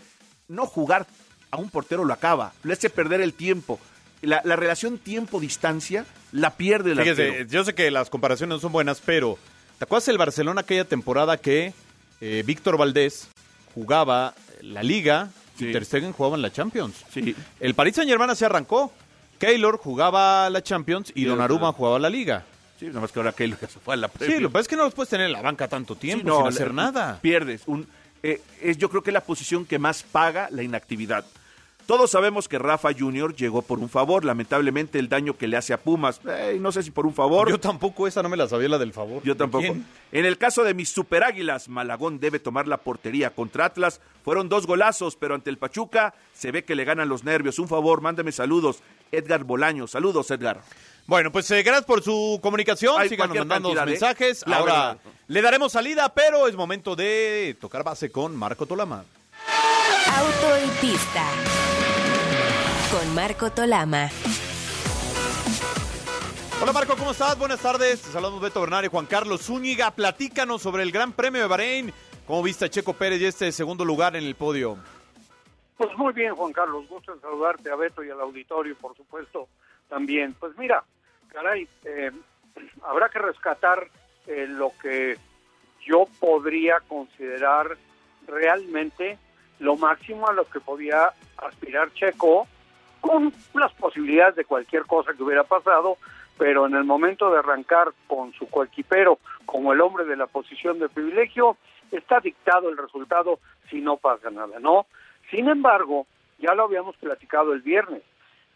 no jugar a un portero lo acaba, le hace perder el tiempo. La, la relación tiempo-distancia la pierde el Fíjese, arquero. yo sé que las comparaciones no son buenas, pero ¿te acuerdas el Barcelona aquella temporada que eh, Víctor Valdés jugaba la Liga y Ter Stegen jugaba en la Champions? Sí. El Paris Saint-Germain se arrancó. Keylor jugaba la Champions y Sí, Donnarumma jugaba la Liga. Sí, nada más que ahora Keylor ya se fue a la Sí, Premier. lo que pasa es que no los puedes tener en la banca tanto tiempo Sí, no, sin la- hacer nada. Pierdes. Un, eh, es, yo creo que es la posición que más paga la inactividad. Todos sabemos que Rafa Junior llegó por un favor. Lamentablemente, el daño que le hace a Pumas, eh, no sé si por un favor. Yo tampoco, esa no me la sabía la del favor. Yo ¿De tampoco. quién? En el caso de mis superáguilas, Malagón debe tomar la portería contra Atlas. Fueron dos golazos, pero ante el Pachuca se ve que le ganan los nervios. Un favor, mándame saludos. Edgar Bolaño. Saludos, Edgar. Bueno, pues eh, gracias por su comunicación. Hay Síganos mandando cantidad, ¿eh? mensajes. Ahora verdad. le daremos salida, pero es momento de tocar base con Marco Tolama. Auto y pista. Con Marco Tolama. Hola Marco, ¿cómo estás? Buenas tardes. Te saludamos Beto Bernal y Juan Carlos Zúñiga. Platícanos sobre el Gran Premio de Bahrein. ¿Cómo viste a Checo Pérez y este segundo lugar en el podio? Pues muy bien, Juan Carlos, gusto en saludarte a Beto y al auditorio, por supuesto, también. Pues mira, caray, eh, habrá que rescatar eh, lo que yo podría considerar realmente lo máximo a lo que podía aspirar Checo, con las posibilidades de cualquier cosa que hubiera pasado, pero en el momento de arrancar con su coequipero como el hombre de la posición de privilegio, está dictado el resultado si no pasa nada, ¿no? Sin embargo, ya lo habíamos platicado el viernes.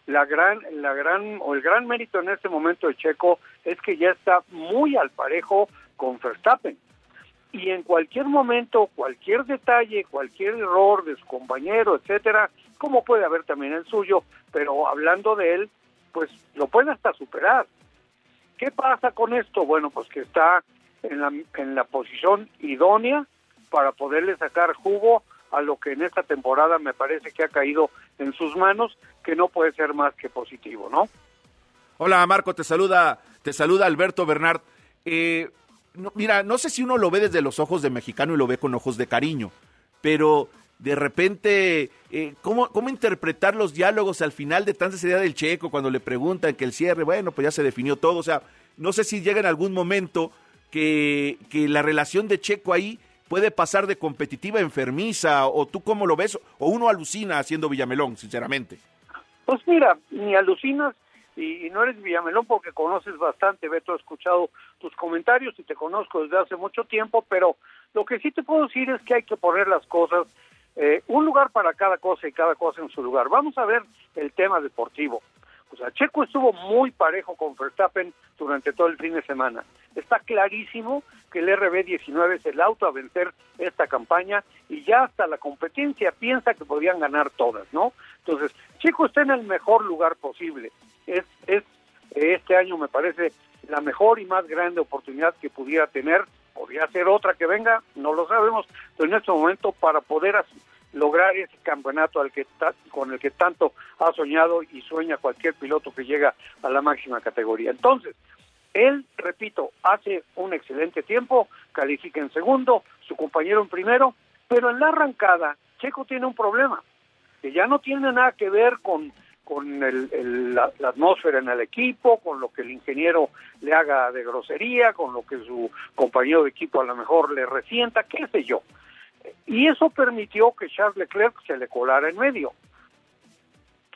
La gran, la gran o el gran mérito en este momento de Checo es que ya está muy al parejo con Verstappen. Y en cualquier momento, cualquier detalle, cualquier error de su compañero, etcétera, como puede haber también el suyo, pero hablando de él, pues lo puede hasta superar. ¿Qué pasa con esto? Bueno, pues que está en la, en la posición idónea para poderle sacar jugo a lo que en esta temporada me parece que ha caído en sus manos, que no puede ser más que positivo, ¿no? Hola Marco, te saluda, te saluda Alberto Bernard. Eh, mira, no sé si uno lo ve desde los ojos de mexicano y lo ve con ojos de cariño, pero de repente, eh, ¿cómo, ¿cómo interpretar los diálogos al final de tanta seriedad del checo cuando le preguntan que el cierre, bueno, pues ya se definió todo, o sea, no sé si llega en algún momento que, que la relación de Checo ahí puede pasar de competitiva enfermiza, o tú cómo lo ves, o uno alucina haciendo Villamelón, sinceramente. Pues mira, ni alucinas y, y no eres Villamelón porque conoces bastante, Beto, he escuchado tus comentarios y te conozco desde hace mucho tiempo, pero lo que sí te puedo decir es que hay que poner las cosas, eh, un lugar para cada cosa y cada cosa en su lugar. Vamos a ver el tema deportivo. O sea, Checo estuvo muy parejo con Verstappen durante todo el fin de semana. Está clarísimo que el RB19 es el auto a vencer esta campaña y ya hasta la competencia piensa que podrían ganar todas, ¿no? Entonces, Checo está en el mejor lugar posible. Es, es este año me parece la mejor y más grande oportunidad que pudiera tener. Podría ser otra que venga, no lo sabemos, pero en este momento para poder lograr ese campeonato al que ta- con el que tanto ha soñado y sueña cualquier piloto que llega a la máxima categoría. Entonces, él, repito, hace un excelente tiempo, califica en segundo, su compañero en primero, pero en la arrancada, Checo tiene un problema, que ya no tiene nada que ver con, con el- la, la atmósfera en el equipo, con lo que el ingeniero le haga de grosería, con lo que su compañero de equipo a lo mejor le resienta, qué sé yo. Y eso permitió que Charles Leclerc se le colara en medio.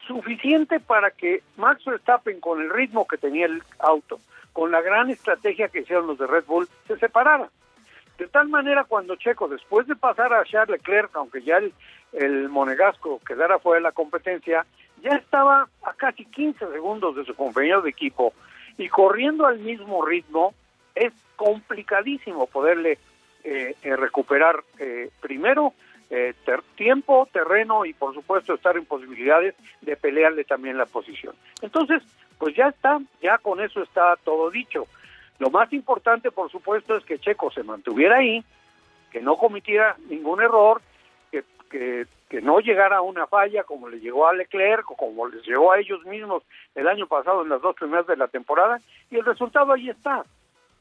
Suficiente para que Max Verstappen, con el ritmo que tenía el auto, con la gran estrategia que hicieron los de Red Bull, se separara. De tal manera, cuando Checo, después de pasar a Charles Leclerc, aunque ya el, el monegasco quedara fuera de la competencia, ya estaba a casi 15 segundos de su compañero de equipo y corriendo al mismo ritmo, es complicadísimo poderle eh, eh, recuperar eh, primero eh, ter- tiempo, terreno y por supuesto estar en posibilidades de pelearle también la posición. Entonces, pues ya está, ya con eso está todo dicho. Lo más importante, por supuesto, es que Checo se mantuviera ahí, que no cometiera ningún error, que, que, no llegara a una falla como le llegó a Leclerc o como les llegó a ellos mismos el año pasado en las dos primeras de la temporada, y el resultado ahí está.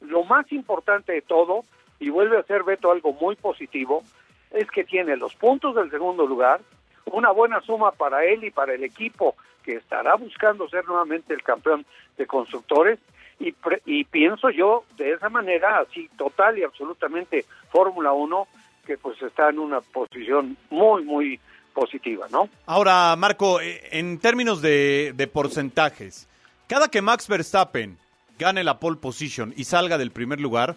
Lo más importante de todo, y vuelve a ser Beto algo muy positivo, es que tiene los puntos del segundo lugar, una buena suma para él y para el equipo que estará buscando ser nuevamente el campeón de constructores y, y pienso yo de esa manera, así total y absolutamente Fórmula 1, que pues está en una posición muy, muy positiva, ¿no? Ahora, Marco, eh, en términos de, de porcentajes, cada que Max Verstappen gane la pole position y salga del primer lugar,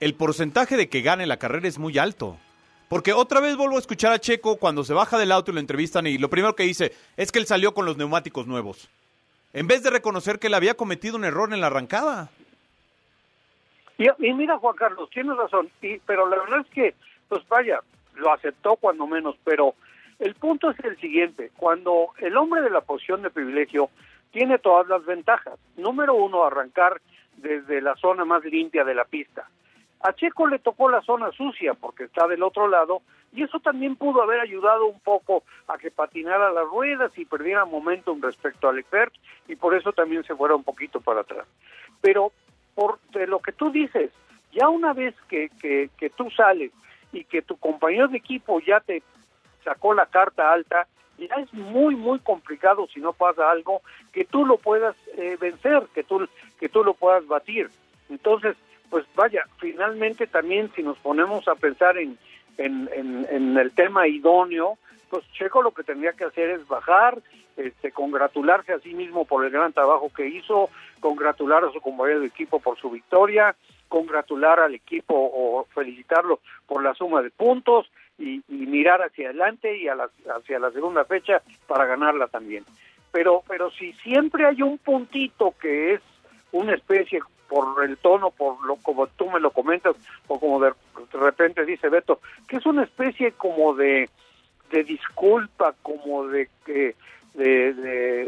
el porcentaje de que gane la carrera es muy alto. Porque otra vez vuelvo a escuchar a Checo cuando se baja del auto y lo entrevistan y lo primero que dice es que él salió con los neumáticos nuevos. En vez de reconocer que él había cometido un error en la arrancada. Y, mira, Juan Carlos, tienes razón, y, pero la verdad es que, pues vaya, lo aceptó cuando menos, pero el punto es el siguiente, cuando el hombre de la posición de privilegio tiene todas las ventajas. Número uno, arrancar desde la zona más limpia de la pista. A Checo le tocó la zona sucia porque está del otro lado y eso también pudo haber ayudado un poco a que patinara las ruedas y perdiera momentum respecto al Leclerc y por eso también se fuera un poquito para atrás. Pero por de lo que tú dices, ya una vez que, que, que tú sales y que tu compañero de equipo ya te sacó la carta alta, ya es muy muy complicado si no pasa algo que tú lo puedas eh, vencer, que tú que tú lo puedas batir. Entonces, pues vaya, finalmente también si nos ponemos a pensar en, en, el tema idóneo, pues Checo lo que tendría que hacer es bajar, este, congratularse a sí mismo por el gran trabajo que hizo, congratular a su compañero de equipo por su victoria, congratular al equipo o felicitarlo por la suma de puntos y, y mirar hacia adelante y a hacia la segunda fecha para ganarla también. Pero, pero si siempre hay un puntito que es una especie por el tono, por lo como tú me lo comentas, o como de, de repente dice Beto, que es una especie como de, de disculpa, como de que de, de,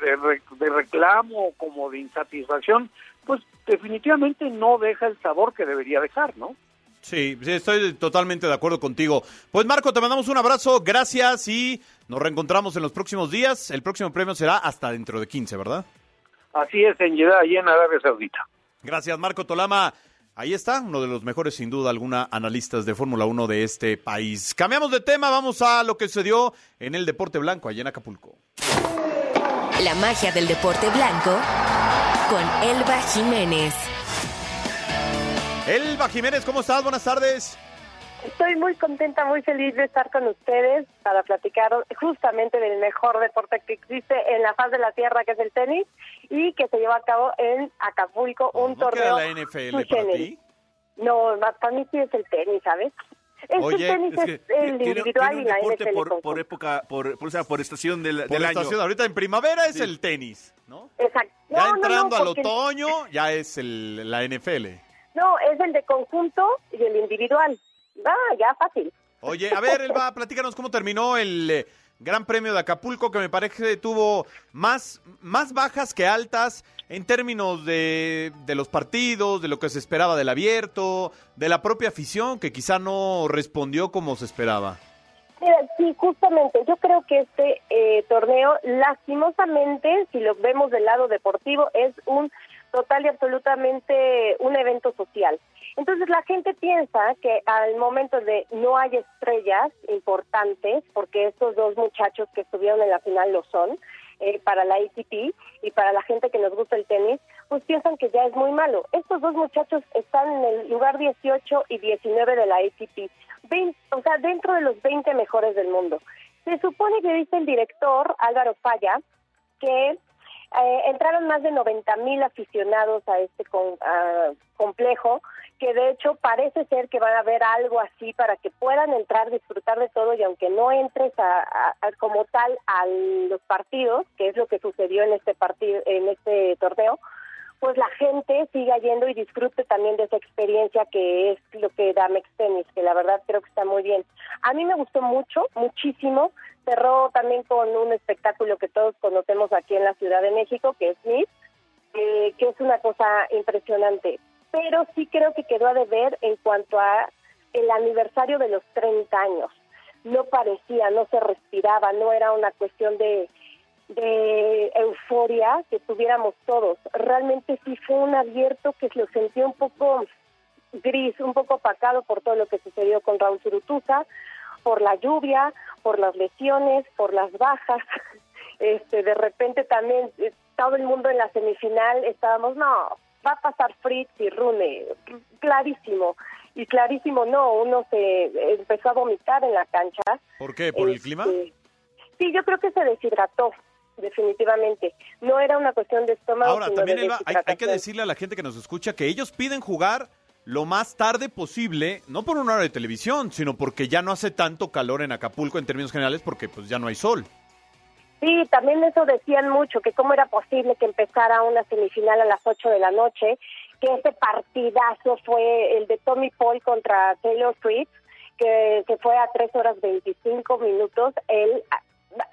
de, re- de reclamo, como de insatisfacción, pues definitivamente no deja el sabor que debería dejar, ¿no? Sí, estoy totalmente de acuerdo contigo. Pues Marco, te mandamos un abrazo, gracias y nos reencontramos en los próximos días. El próximo premio será hasta dentro de 15, ¿verdad? Así es, en Jeddah, allí en Arabia Saudita. Gracias, Marco Tolama. Ahí está, uno de los mejores, sin duda alguna, analistas de Fórmula 1 de este país. Cambiamos de tema, vamos a lo que sucedió en el deporte blanco allá en Acapulco. La magia del deporte blanco con Elba Jiménez. Elba Jiménez, ¿cómo estás? Buenas tardes. Estoy muy contenta, muy feliz de estar con ustedes para platicar justamente del mejor deporte que existe en la faz de la tierra, que es el tenis, y que se lleva a cabo en Acapulco, un ¿No torneo. queda la NFL para ti? No, para mí sí es el tenis, ¿sabes? Es Oye, el tenis es el tiene- individual tiene y un la deporte NFL. por, por época, por, por, o sea, por estación del, Por del la año. estación, ahorita en primavera es Sí. el tenis, ¿no? Exacto. Ya No, entrando no, al porque- otoño, ya es el, la NFL. No, es el de conjunto y el individual. Ah, ya fácil. Oye, a ver, Elba, platícanos cómo terminó el eh, Gran Premio de Acapulco, que me parece que tuvo más, más bajas que altas en términos de, de los partidos, de lo que se esperaba del abierto, de la propia afición, que quizá no respondió como se esperaba. Mira, sí, justamente, yo creo que este eh, torneo, lastimosamente, si lo vemos del lado deportivo, es un total y absolutamente un evento social. Entonces la gente piensa que al momento de no hay estrellas importantes, porque estos dos muchachos que estuvieron en la final lo son, eh, para la ATP y para la gente que nos gusta el tenis, pues piensan que ya es muy malo. Estos dos muchachos están en el lugar 18 y 19 de la ATP, Vein- o sea, dentro de los 20 mejores del mundo. Se supone que dice el director Álvaro Falla que eh, entraron más de 90 mil aficionados a este con- ah, complejo, que de hecho parece ser que van a haber algo así para que puedan entrar, disfrutar de todo y aunque no entres a, a- a- como tal a los partidos, que es lo que sucedió en este partido, en este torneo, pues la gente siga yendo y disfrute también de esa experiencia que es lo que da Mex Tennis, que la verdad creo que está muy bien. A mí me gustó mucho, muchísimo. Cerró también con un espectáculo que todos conocemos aquí en la Ciudad de México, que es Miss, eh, que es una cosa impresionante. Pero sí creo que quedó a deber en cuanto a el aniversario de los 30 años. No parecía, no se respiraba, no era una cuestión de de euforia que tuviéramos todos. Realmente sí fue un abierto que lo sentí un poco gris, un poco opacado por todo lo que sucedió con Raúl Zurutuza, por la lluvia, por las lesiones, por las bajas. Este, de repente también eh, todo el mundo en la semifinal estábamos, no, va a pasar Fritz y Rune, clarísimo. Y clarísimo no, uno se empezó a vomitar en la cancha. ¿Por qué? ¿Por el Este, clima? Sí, yo creo que se deshidrató, definitivamente. No era una cuestión de estómago, Ahora, sino también de hay, hay que decirle a la gente que nos escucha que ellos piden jugar lo más tarde posible, no por una hora de televisión, sino porque ya no hace tanto calor en Acapulco en términos generales, porque pues ya no hay sol. Sí, también eso decían mucho, que cómo era posible que empezara una semifinal a las 8 de la noche, que ese partidazo fue el de Tommy Paul contra Taylor Swift, que se fue a 3 horas 25 minutos, el,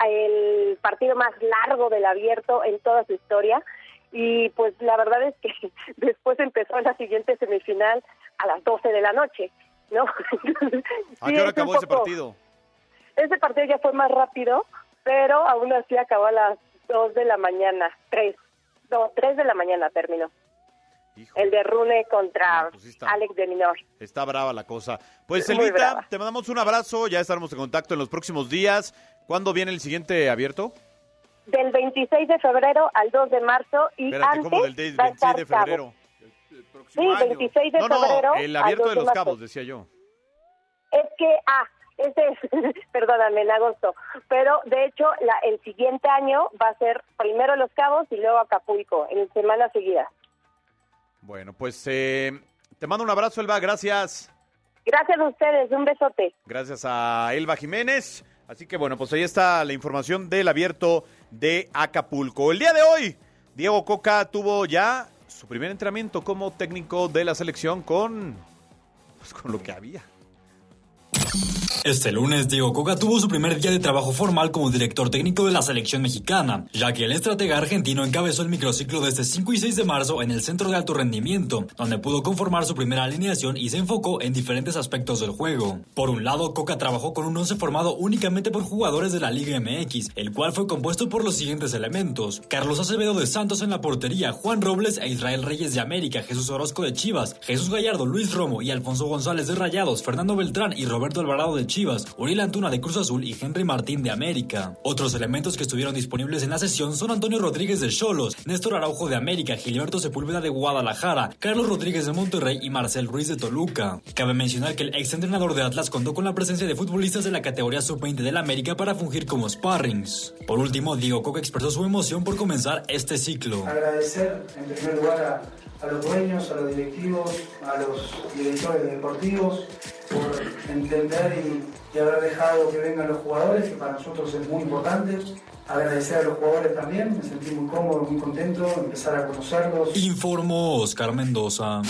el partido más largo del abierto en toda su historia. Y pues la verdad es que después empezó la siguiente semifinal a las 12 de la noche, ¿no? ¿A qué hora acabó ese poco- partido? ese partido ya fue más rápido, pero aún así acabó a las 2 de la mañana, 3, no, 3 de la mañana terminó. El de Rune contra Alex de Minor. Está brava la cosa. Pues Elvita, te mandamos un abrazo, ya estaremos en contacto en los próximos días. ¿Cuándo viene el siguiente abierto? Del 26 de febrero al 2 de marzo y Espérate, antes ¿cómo del de- va a 26 estar de febrero? Sí, 26 de No, no, febrero el al abierto 2 de los marzo. cabos, decía yo. Es que, ah, ese es, perdóname, en agosto. Pero de hecho, la, el siguiente año va a ser primero Los Cabos y luego Acapulco, en semana seguida. Bueno, pues eh, te mando un abrazo, Elba, gracias. Gracias a ustedes, un besote. Gracias a Elba Jiménez. Así que bueno, pues ahí está la información del abierto de Acapulco. El día de hoy, Diego Coca tuvo ya su primer entrenamiento como técnico de la selección con, pues, con lo que había. Este lunes, Diego Coca tuvo su primer día de trabajo formal como director técnico de la selección mexicana, ya que el estratega argentino encabezó el microciclo desde 5 y 6 de marzo en el Centro de Alto Rendimiento, donde pudo conformar su primera alineación y se enfocó en diferentes aspectos del juego. Por un lado, Coca trabajó con un once formado únicamente por jugadores de la Liga MX, el cual fue compuesto por los siguientes elementos. Carlos Acevedo de Santos en la portería, Juan Robles e Israel Reyes de América, Jesús Orozco de Chivas, Jesús Gallardo, Luis Romo y Alfonso González de Rayados, Fernando Beltrán y Roberto Alvarado de Chivas, Uriel Antuna de Cruz Azul y Henry Martín de América. Otros elementos que estuvieron disponibles en la sesión son Antonio Rodríguez de Cholos, Néstor Araujo de América, Gilberto Sepúlveda de Guadalajara, Carlos Rodríguez de Monterrey y Marcel Ruiz de Toluca. Cabe mencionar que el exentrenador de Atlas contó con la presencia de futbolistas de la categoría sub-20 del América para fungir como sparrings. Por último, Diego Coca expresó su emoción por comenzar este ciclo. Agradecer en primer lugar a, a los dueños, a los directivos, a los directores deportivos por entender y, haber dejado que vengan los jugadores, que para nosotros es muy importante. Agradecer a los jugadores también, me sentí muy cómodo, muy contento, empezar a conocerlos. Informó Oscar Mendoza.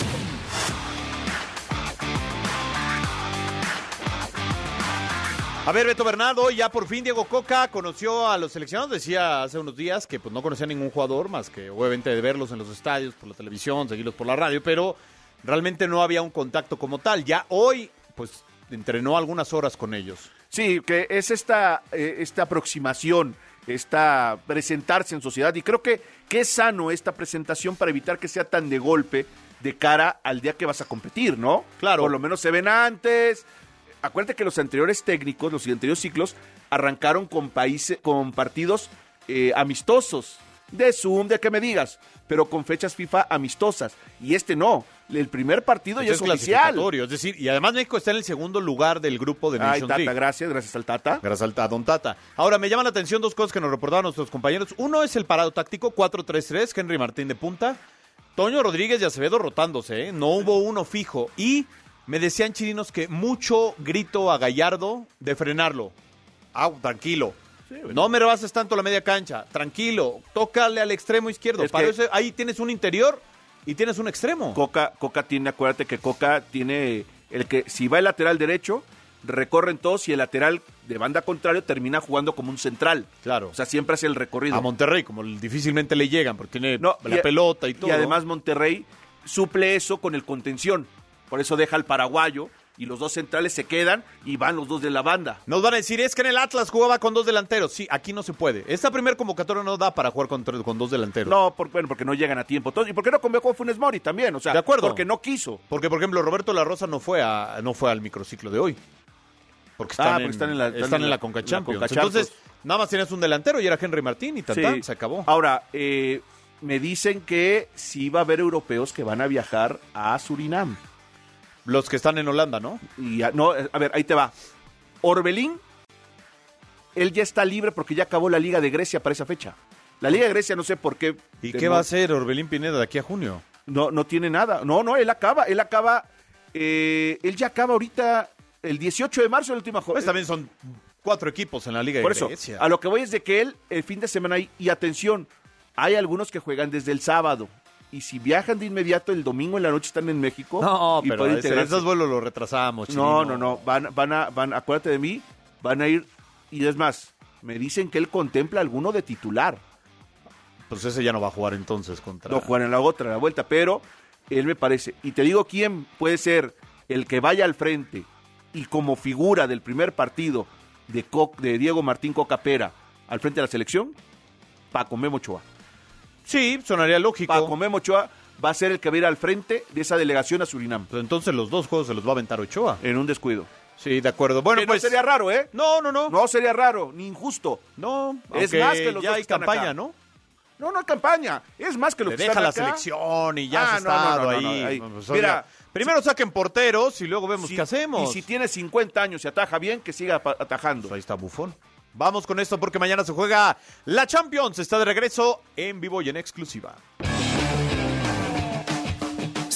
A ver, Beto Bernardo, ya por fin Diego Coca conoció a los seleccionados. Decía hace unos días que pues, no conocía a ningún jugador más que obviamente de verlos en los estadios, por la televisión, seguirlos por la radio, pero realmente no había un contacto como tal. Ya hoy, pues, entrenó algunas horas con ellos. Sí, que es esta, eh, esta aproximación, esta presentarse en sociedad. Y creo que, que es sano esta presentación para evitar que sea tan de golpe de cara al día que vas a competir, ¿no? Claro. Por lo menos se ven antes. Acuérdate que los anteriores técnicos, los anteriores ciclos, arrancaron con países, con partidos eh, amistosos, de Zoom, de que me digas, pero con fechas FIFA amistosas. Y este no. El primer partido ya es es oficial. clasificatorio, es decir, y además México está en el segundo lugar del grupo de Ay, Nations Tata, League. gracias, gracias al Tata. Gracias al Don Tata. Ahora, me llama la atención dos cosas que nos reportaban nuestros compañeros. Uno es el parado táctico 4-3-3, Henry Martín de punta. Toño Rodríguez y Acevedo rotándose, ¿eh? no hubo uno fijo. Y me decían chirinos que mucho grito a Gallardo de frenarlo. Ah, tranquilo. No me rebases tanto la media cancha. Tranquilo. Tócale al extremo izquierdo. Es Para que- eso- ahí tienes un interior y tienes un extremo. Coca, Coca tiene, acuérdate que Coca tiene el que si va el lateral derecho, recorren todos y el lateral de banda contrario termina jugando como un central. Claro. O sea, siempre hace el recorrido. A Monterrey, como difícilmente le llegan, porque tiene No, la y pelota y todo. Y además Monterrey suple eso con el contención. Por eso deja al paraguayo y los dos centrales se quedan y van los dos de la banda. Nos van a decir, es que en el Atlas jugaba con dos delanteros. Sí, aquí no se puede. Esta primer convocatoria no da para jugar con, tres- con dos delanteros. No, por, bueno, porque no llegan a tiempo. ¿Y por qué no convocó a Funes Mori también? O sea, De acuerdo. porque no quiso. Porque, por ejemplo, Roberto La Rosa no fue, a, no fue al microciclo de hoy. Porque Ah, están, porque en, están en la- están en la Conca la Champions. Conca Champions. Entonces, nada más tienes un delantero y era Henry Martín y tan, Sí. tan, se acabó. Ahora, eh, me dicen que sí va a haber europeos que van a viajar a Surinam. Los que están en Holanda, ¿no? Y a, no, a ver, ahí te va. Orbelín, él ya está libre porque ya acabó la Liga de Grecia para esa fecha. La Liga de Grecia no sé por qué. ¿Y qué no- va a hacer Orbelín Pineda de aquí a junio? No, no tiene nada. No, no, él acaba, él acaba, eh, él ya acaba ahorita el 18 de marzo, la última jornada. Pues también son cuatro equipos en la Liga Por de eso, Grecia. a lo que voy es de que él, el fin de semana, hay- y atención, hay algunos que juegan desde el sábado. Y si viajan de inmediato el domingo en la noche están en México. No, y pero ese- esos vuelos los retrasamos. No, no, no. Van, van a, van, acuérdate de mí, van a ir. Y es más, me dicen que él contempla alguno de titular. Pues ese ya no va a jugar entonces contra. No juegan en la otra, en la vuelta, pero él me parece. Y te digo quién puede ser el que vaya al frente y como figura del primer partido de, Co- de Diego Martín Cocapera al frente de la selección, Paco Memo Ochoa. Sí, sonaría lógico. Paco Memo Ochoa va a ser el que va a ir al frente de esa delegación a Surinam. Pues entonces los dos juegos se los va a aventar Ochoa. En un descuido. Sí, de acuerdo. Bueno, Que pues. no sería raro, ¿eh? No, no, no. No sería raro, ni injusto. No, es más que los ya dos hay campaña, acá. ¿no? No, no hay campaña. Es más que lo Le que deja están la acá. selección y ya Ah, has no, no, estado no, no, ahí. Pues, Mira, primero saquen porteros y luego vemos si- qué hacemos. Y si tiene 50 años y ataja bien, que siga atajando. Pues ahí está Bufón. Vamos con esto porque mañana se juega la Champions. Está de regreso en vivo y en exclusiva.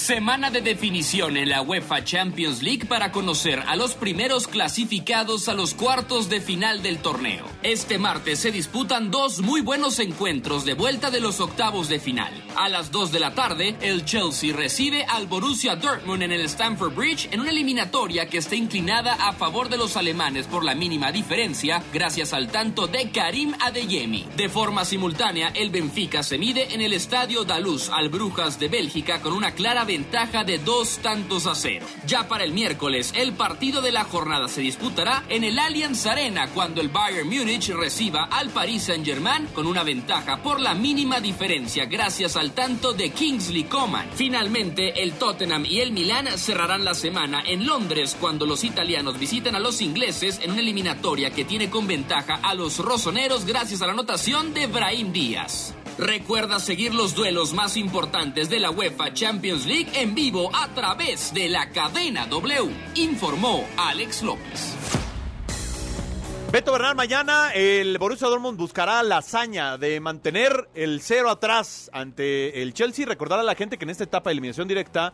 Semana de definición en la UEFA Champions League para conocer a los primeros clasificados a los cuartos de final del torneo. Este martes se disputan dos muy buenos encuentros de vuelta de los octavos de final. A las 2 de la tarde, el Chelsea recibe al Borussia Dortmund en el Stamford Bridge en una eliminatoria que está inclinada a favor de los alemanes por la mínima diferencia gracias al tanto de Karim Adeyemi. De forma simultánea, el Benfica se mide en el Estadio Daluz al Brujas de Bélgica con una clara ventaja de dos tantos a cero. Ya para el miércoles, el partido de la jornada se disputará en el Allianz Arena cuando el Bayern Múnich reciba al Paris Saint-Germain con una ventaja por la mínima diferencia gracias al tanto de Kingsley Coman. Finalmente, el Tottenham y el Milan cerrarán la semana en Londres cuando los italianos visiten a los ingleses en una eliminatoria que tiene con ventaja a los rosoneros gracias a la anotación de Brahim Díaz. Recuerda seguir los duelos más importantes de la UEFA Champions League en vivo a través de la cadena W, informó Alex López. Beto Bernal, mañana el Borussia Dortmund buscará la hazaña de mantener el cero atrás ante el Chelsea. Recordar a la gente que en esta etapa de eliminación directa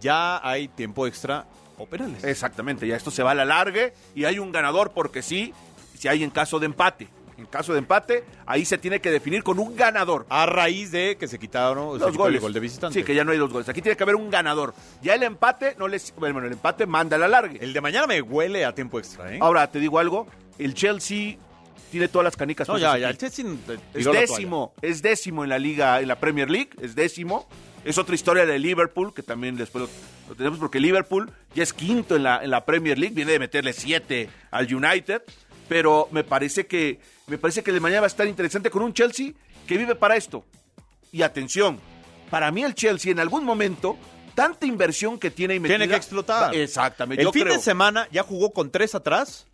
ya hay tiempo extra o penales. Exactamente, ya esto se va a la largue y hay un ganador porque sí, si hay en caso de empate. En caso de empate, ahí se tiene que definir con un ganador. A raíz de que se quitaron Los goles. el gol de visitante. Sí, que ya no hay dos goles. Aquí tiene que haber un ganador. Ya el empate no les. Bueno, el empate manda a la largue. El de mañana me huele a tiempo extra, ¿eh? Ahora, te digo algo. El Chelsea tiene todas las canicas. no, ya, ya. El Chelsea Es décimo, es décimo en la liga, en la Premier League, es décimo. Es otra historia de Liverpool, que también después lo, lo tenemos porque Liverpool ya es quinto en la, en la Premier League, viene de meterle siete al United, pero me parece que me parece que el de mañana va a estar interesante con un Chelsea que vive para esto. Y atención, para mí el Chelsea en algún momento, tanta inversión que tiene y Tiene que explotar. Exactamente. El yo fin creo. de semana ya jugó con tres atrás,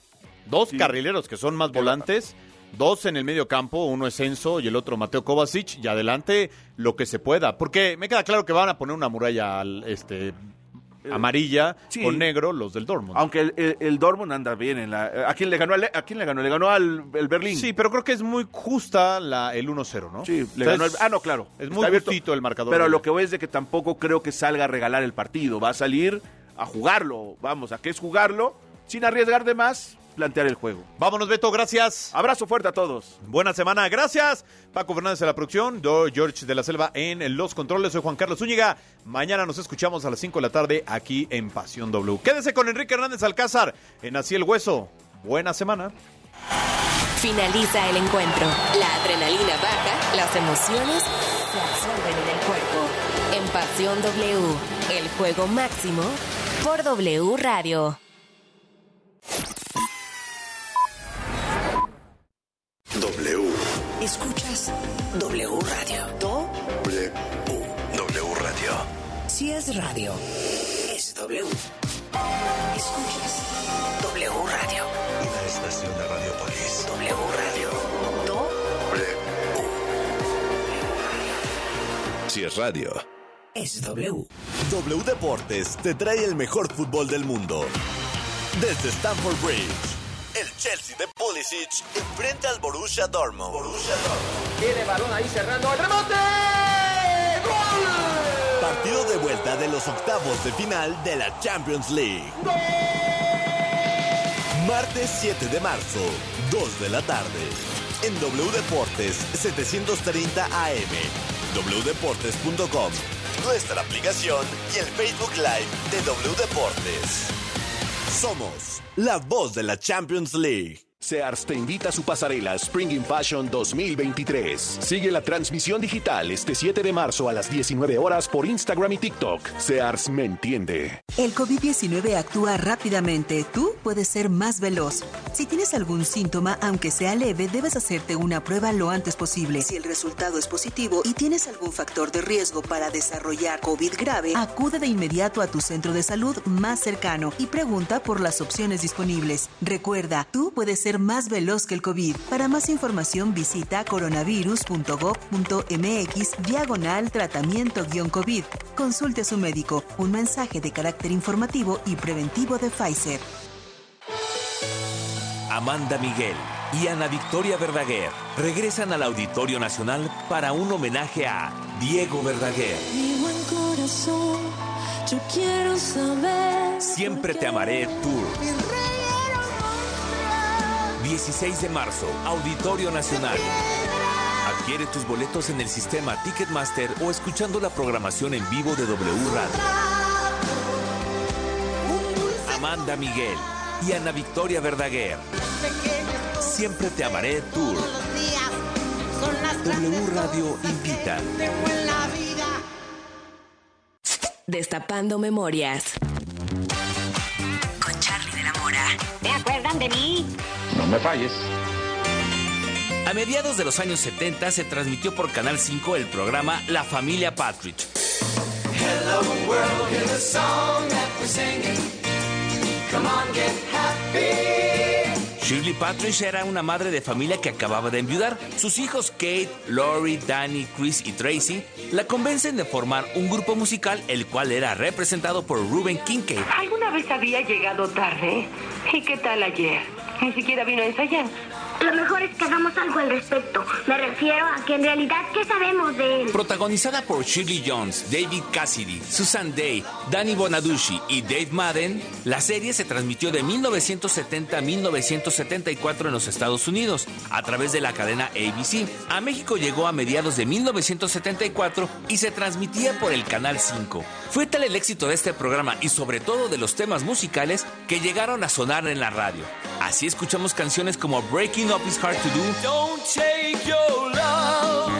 dos carrileros que son más volantes, dos en el medio campo, uno es Enzo y el otro Mateo Kovacic, y adelante lo que se pueda. Porque me queda claro que van a poner una muralla al- este, amarilla sí. con negro los del Dortmund. Aunque el, el- el Dortmund anda bien en la. ¿A quién le ganó? ¿A quién le ganó? Le ganó al el Berlín. Sí, pero creo que es muy justa la, el 1-0, ¿no? Sí, le ganó el- Ah, no, claro. Es muy justito el marcador. Pero lo que voy es de que tampoco creo que salga a regalar el partido. Va a salir a jugarlo. Vamos, ¿a qué es jugarlo? Sin arriesgar de más, plantear el juego. Vámonos, Beto, gracias. Abrazo fuerte a todos. Buena semana, gracias. Paco Fernández en la producción, Do George de la Selva en los controles. Soy Juan Carlos Zúñiga. Mañana nos escuchamos a las 5 de la tarde aquí en Pasión W. Quédese con Enrique Hernández Alcázar en Así el Hueso. Buena semana. Finaliza el encuentro. La adrenalina baja, las emociones se absorben en el cuerpo. En Pasión W, el juego máximo por W Radio. W. Escuchas W Radio. W. W Radio. Si es radio, es W. Escuchas W Radio. Una estación de Radiopolis. W Radio. W. Si es radio. Es W. W Deportes te trae el mejor fútbol del mundo. Desde Stamford Bridge, el Chelsea de Pulisic enfrenta al Borussia Dortmund. Borussia Dortmund. Tiene balón ahí cerrando el remote. ¡Gol! Partido de vuelta de los octavos de final de la Champions League. Martes 7 de marzo, 2 de la tarde. En W Deportes 730 AM. wdeportes.com. Nuestra aplicación y el Facebook Live de W Deportes. Somos la voz de la Champions League. Sears te invita a su pasarela Spring in Fashion 2023. Sigue la transmisión digital este 7 de marzo a las 19 horas por Instagram y TikTok. Sears me entiende. El COVID-19 actúa rápidamente. Tú puedes ser más veloz. Si tienes algún síntoma, aunque sea leve, debes hacerte una prueba lo antes posible. Si el resultado es positivo y tienes algún factor de riesgo para desarrollar COVID grave, acude de inmediato a tu centro de salud más cercano y pregunta por las opciones disponibles. Recuerda, tú puedes ser más veloz que el COVID. Para más información visita coronavirus.gov.mx diagonal tratamiento-COVID. Consulte a su médico. Un mensaje de carácter informativo y preventivo de Pfizer. Amanda Miguel y Ana Victoria Verdaguer regresan al Auditorio Nacional para un homenaje a Diego Verdaguer. Mi buen corazón, yo quiero saber. Siempre te amaré Tour. 16 de marzo, Auditorio Nacional. Adquiere tus boletos en el sistema Ticketmaster o escuchando la programación en vivo de W Radio. Amanda Miguel y Ana Victoria Verdaguer. Siempre te amaré Tour. W Radio invita. Destapando memorias. Con Charlie de la Mora. ¿Se acuerdan de mí? No me falles. A mediados de los años 70 se transmitió por Canal 5 el programa La Familia Patridge. Hello world, hear the song that we're singing. Come on, get happy. Shirley Patridge era una madre de familia que acababa de enviudar. Sus hijos Kate, Lori, Danny, Chris y Tracy la convencen de formar un grupo musical el cual era representado por Ruben Kincaid. ¿Alguna vez había llegado tarde? ¿Y qué tal ayer? Ni siquiera vino a ensayar. Lo mejor es que hagamos algo al respecto. Me refiero a que en realidad, ¿qué sabemos de él? Protagonizada por Shirley Jones, David Cassidy, Susan Day, Danny Bonaducci y Dave Madden, la serie se transmitió de 1970 a 1974 en los Estados Unidos a través de la cadena ABC. A México llegó a mediados de 1974 y se transmitía por el Canal 5. Fue tal el éxito de este programa y sobre todo de los temas musicales que llegaron a sonar en la radio. Así escuchamos canciones como Breaking Up Is Hard to Do, Don't take your love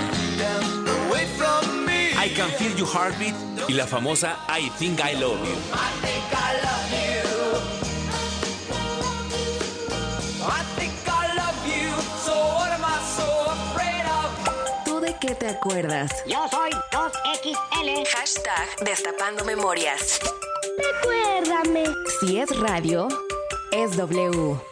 away from me. I Can Feel Your Heartbeat y la famosa I Think I Love You. I think I love you. I think I love you. So what am I so afraid of? ¿Tú de qué te acuerdas? Yo soy 2XL. Hashtag Destapando Memorias. Recuérdame. Si es radio, es W.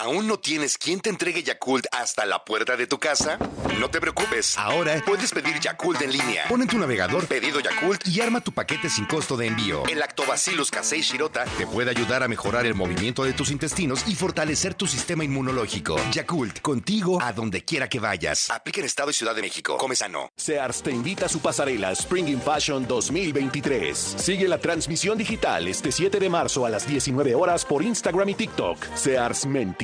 ¿Aún no tienes quien te entregue Yakult hasta la puerta de tu casa? No te preocupes. Ahora puedes pedir Yakult en línea. Pon en tu navegador pedido Yakult y arma tu paquete sin costo de envío. El Lactobacillus casei shirota te puede ayudar a mejorar el movimiento de tus intestinos y fortalecer tu sistema inmunológico. Yakult, contigo a donde quiera que vayas. Aplica en Estado y Ciudad de México. Come sano. Sears te invita a su pasarela Spring in Fashion 2023. Sigue la transmisión digital este 7 de marzo a las 19 horas por Instagram y TikTok. Sears me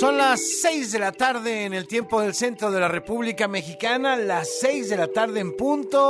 Son las 6 de la tarde en el tiempo del centro de la República Mexicana, las 6 de la tarde en punto.